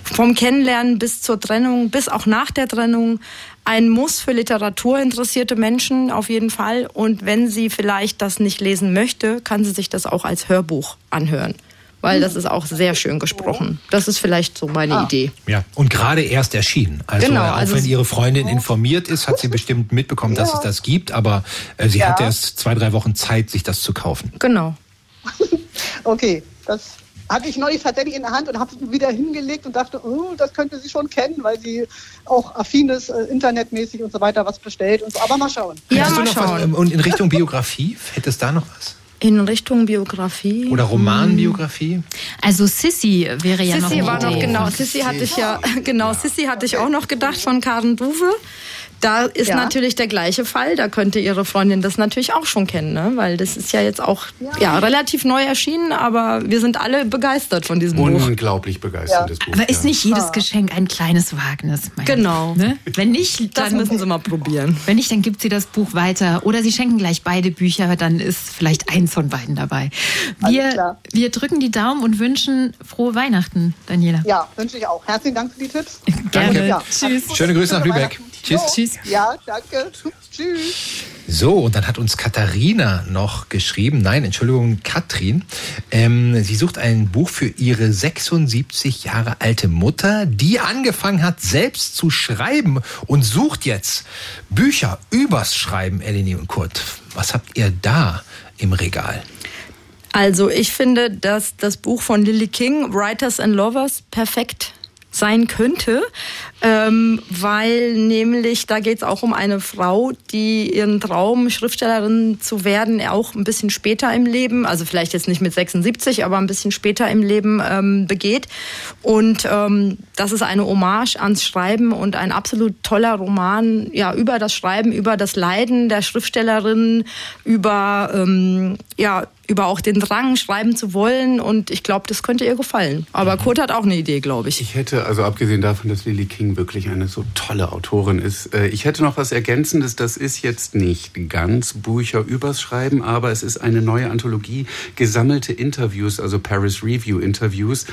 vom Kennenlernen bis zur Trennung, bis auch nach der Trennung. Ein Muss für literaturinteressierte Menschen auf jeden Fall. Und wenn sie vielleicht das nicht lesen möchte, kann sie sich das auch als Hörbuch anhören, weil das ist auch sehr schön gesprochen. Das ist vielleicht so meine Idee. Ja, und gerade erst erschienen. Also Genau, auch also wenn Ihre Freundin informiert ist, hat sie bestimmt mitbekommen, dass es das gibt, aber äh, sie Ja. hat erst zwei, drei Wochen Zeit, sich das zu kaufen. Genau. Okay, das hatte ich neulich tatsächlich in der Hand und habe es wieder hingelegt und dachte, oh, das könnte sie schon kennen, weil sie auch affin ist, äh, internetmäßig und so weiter, was bestellt und so. Aber mal schauen. Hast du noch was, ähm, und in Richtung Biografie, hätte es da noch was? In Richtung Biografie. Oder Romanbiografie? Also Sissy wäre ja noch Sissy war noch genau. Sissy hatte ich ja genau. Sissy hatte ich auch noch gedacht von Karen Duwe. Da ist Ja. natürlich der gleiche Fall. Da könnte ihre Freundin das natürlich auch schon kennen, ne? weil das ist ja jetzt auch ja. relativ neu erschienen, aber wir sind alle begeistert von diesem Buch. Unglaublich begeisterndes Buch. Aber ist ja. nicht jedes Geschenk ein kleines Wagnis? Genau. Ne? Wenn nicht, Das dann müssen Sie mal probieren. Wenn nicht, dann gibt sie das Buch weiter. Oder sie schenken gleich beide Bücher, dann ist vielleicht eins von beiden dabei. Wir, wir drücken die Daumen und wünschen frohe Weihnachten, Daniela. Ja, wünsche ich auch. Herzlichen Dank für die Tipps. Danke. Ja. Tschüss. Schöne Grüße nach Lübeck. Tschüss. Tschüss. Ja, danke. Tschüss. So, und dann hat uns Katharina noch geschrieben, nein, Entschuldigung, Katrin. Ähm, sie sucht ein Buch für ihre 76 Jahre alte Mutter, die angefangen hat, selbst zu schreiben und sucht jetzt Bücher übers Schreiben, Eleni und Kurt. Was habt ihr da im Regal? Also ich finde, dass das Buch von Lily King, Writers and Lovers, perfekt sein könnte, ähm, weil nämlich da geht es auch um eine Frau, die ihren Traum, Schriftstellerin zu werden, auch ein bisschen später im Leben, also vielleicht jetzt nicht mit 76, aber ein bisschen später im Leben ähm, begeht. Und ähm, das ist eine Hommage ans Schreiben und ein absolut toller Roman ja, über das Schreiben, über das Leiden der Schriftstellerin, über ähm, ja, über auch den Drang, schreiben zu wollen. Und ich glaube, das könnte ihr gefallen. Aber Kurt hat auch eine Idee, glaube ich. Ich hätte, also abgesehen davon, dass Lily King wirklich eine so tolle Autorin ist, äh, ich hätte noch was Ergänzendes. Das ist jetzt nicht ganz Bücher übers Schreiben, aber es ist eine neue Anthologie, gesammelte Interviews, also Paris Review Interviews,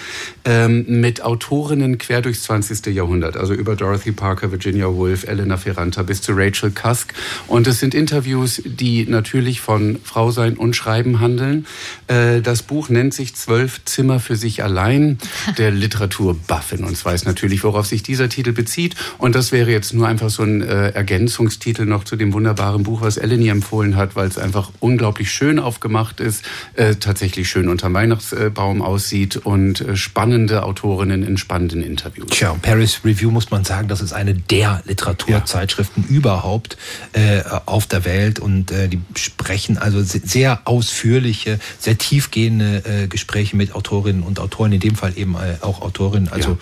ähm, mit Autorinnen quer durchs 20. Jahrhundert. Also über Dorothy Parker, Virginia Woolf, Elena Ferranta bis zu Rachel Cusk. Und es sind Interviews, die natürlich von Frau sein und Schreiben handeln. Äh, Das Buch nennt sich Zwölf Zimmer für sich allein, der Literaturbuffin und uns weiß natürlich, worauf sich dieser Titel bezieht. Und das wäre jetzt nur einfach so ein äh, Ergänzungstitel noch zu dem wunderbaren Buch, was Eleni empfohlen hat, weil es einfach unglaublich schön aufgemacht ist, äh, tatsächlich schön unter Weihnachtsbaum aussieht und äh, spannende Autorinnen in spannenden Interviews. Tja, Paris Review muss man sagen, das ist eine der Literaturzeitschriften ja. überhaupt äh, auf der Welt und äh, die sprechen also sehr ausführliche, sehr tiefgehende äh, Gespräche mit Autorinnen und Autoren, in dem Fall eben auch Autorinnen. Also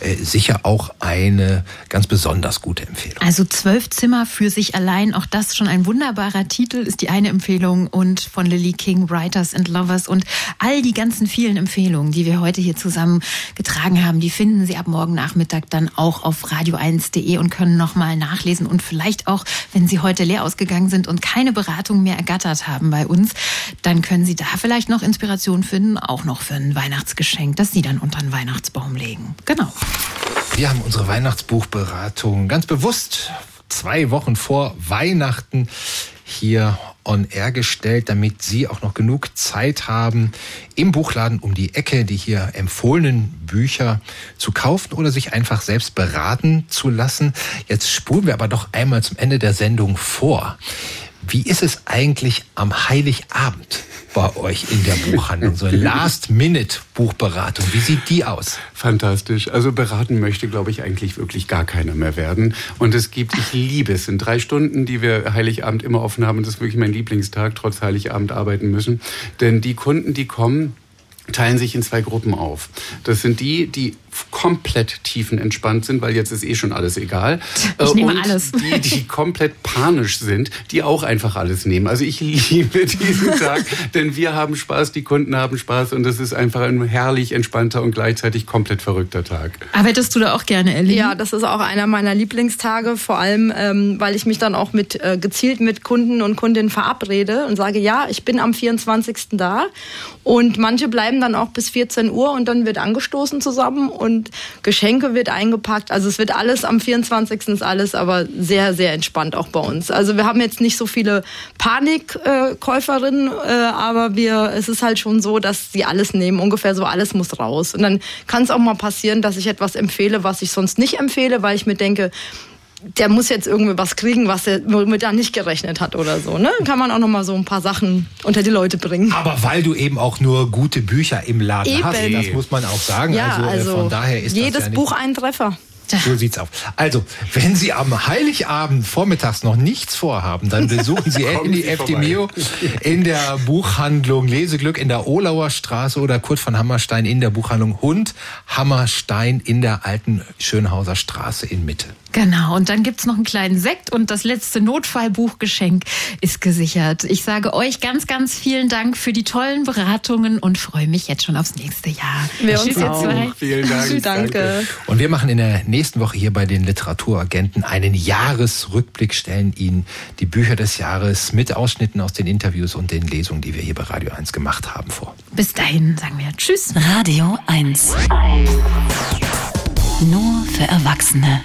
ja. sicher auch eine ganz besonders gute Empfehlung. Also zwölf Zimmer für sich allein, auch das schon ein wunderbarer Titel, ist die eine Empfehlung und von Lily King, Writers and Lovers und all die ganzen vielen Empfehlungen, die wir heute hier zusammen getragen haben, die finden Sie ab morgen Nachmittag dann auch auf radio1.de und können nochmal nachlesen und vielleicht auch, wenn Sie heute leer ausgegangen sind und keine Beratung mehr ergattert haben bei uns, dann können Sie da vielleicht noch Inspiration finden, auch noch für ein Weihnachtsgeschenk, das Sie dann unter den Weihnachtsbaum legen. Genau. Wir haben unsere Weihnachtsbuchberatung ganz bewusst zwei Wochen vor Weihnachten hier on air gestellt, damit Sie auch noch genug Zeit haben, im Buchladen um die Ecke die hier empfohlenen Bücher zu kaufen oder sich einfach selbst beraten zu lassen. Jetzt spulen wir aber doch einmal zum Ende der Sendung vor. Wie ist es eigentlich am Heiligabend? bei euch in der Buchhandlung? So Last-Minute-Buchberatung, wie sieht die aus? Fantastisch. Also beraten möchte, glaube ich, eigentlich wirklich gar keiner mehr werden. Und es gibt, ich liebe es, sind drei Stunden, die wir Heiligabend immer offen haben. Das ist wirklich mein Lieblingstag, trotz Heiligabend arbeiten müssen. Denn die Kunden, die kommen, teilen sich in zwei Gruppen auf. Das sind die, die komplett tiefenentspannt sind, weil jetzt ist eh schon alles egal. Ich nehme und alles. die, die komplett panisch sind, die auch einfach alles nehmen. Also ich liebe diesen Tag, denn wir haben Spaß, die Kunden haben Spaß und das ist einfach ein herrlich entspannter und gleichzeitig komplett verrückter Tag. Arbeitest du da auch gerne, Ellie? Ja, das ist auch einer meiner Lieblingstage, vor allem, ähm, weil ich mich dann auch mit äh, gezielt mit Kunden und Kundinnen verabrede und sage, ja, ich bin am 24. da und manche bleiben dann auch bis 14 Uhr und dann wird angestoßen zusammen und Geschenke wird eingepackt. Also es wird alles am 24. ist alles, aber sehr, sehr entspannt auch bei uns. Also wir haben jetzt nicht so viele Panikkäuferinnen, äh, aber wir, es ist halt schon so, dass sie alles nehmen. Ungefähr so alles muss raus. Und dann kann es auch mal passieren, dass ich etwas empfehle, was ich sonst nicht empfehle, weil ich mir denke, der muss jetzt irgendwie was kriegen, was er womit er nicht gerechnet hat oder so. Ne? Kann man auch noch mal so ein paar Sachen unter die Leute bringen. Aber weil du eben auch nur gute Bücher im Laden Eben. hast, das muss man auch sagen. Ja, also, also, äh, von daher ist jedes das ja Buch ein Treffer. So sieht's aus. Also, wenn Sie am Heiligabend vormittags noch nichts vorhaben, dann besuchen Sie Kommen Andy Sie Eftimeo in der Buchhandlung Leseglück in der Olauer Straße oder Kurt von Hammerstein in der Buchhandlung Hund Hammerstein in der alten Schönhauser Straße in Mitte. Genau, und dann gibt's noch einen kleinen Sekt und das letzte Notfallbuchgeschenk ist gesichert. Ich sage euch ganz, ganz vielen Dank für die tollen Beratungen und freue mich jetzt schon aufs nächste Jahr. Wir Tschüss, uns ihr auch. zwei. Vielen Dank. Tschüss, danke. Und wir machen in der nächsten Woche hier bei den Literaturagenten einen Jahresrückblick, stellen Ihnen die Bücher des Jahres mit Ausschnitten aus den Interviews und den Lesungen, die wir hier bei Radio 1 gemacht haben, vor. Bis dahin sagen wir Tschüss. Radio 1. Nur für Erwachsene.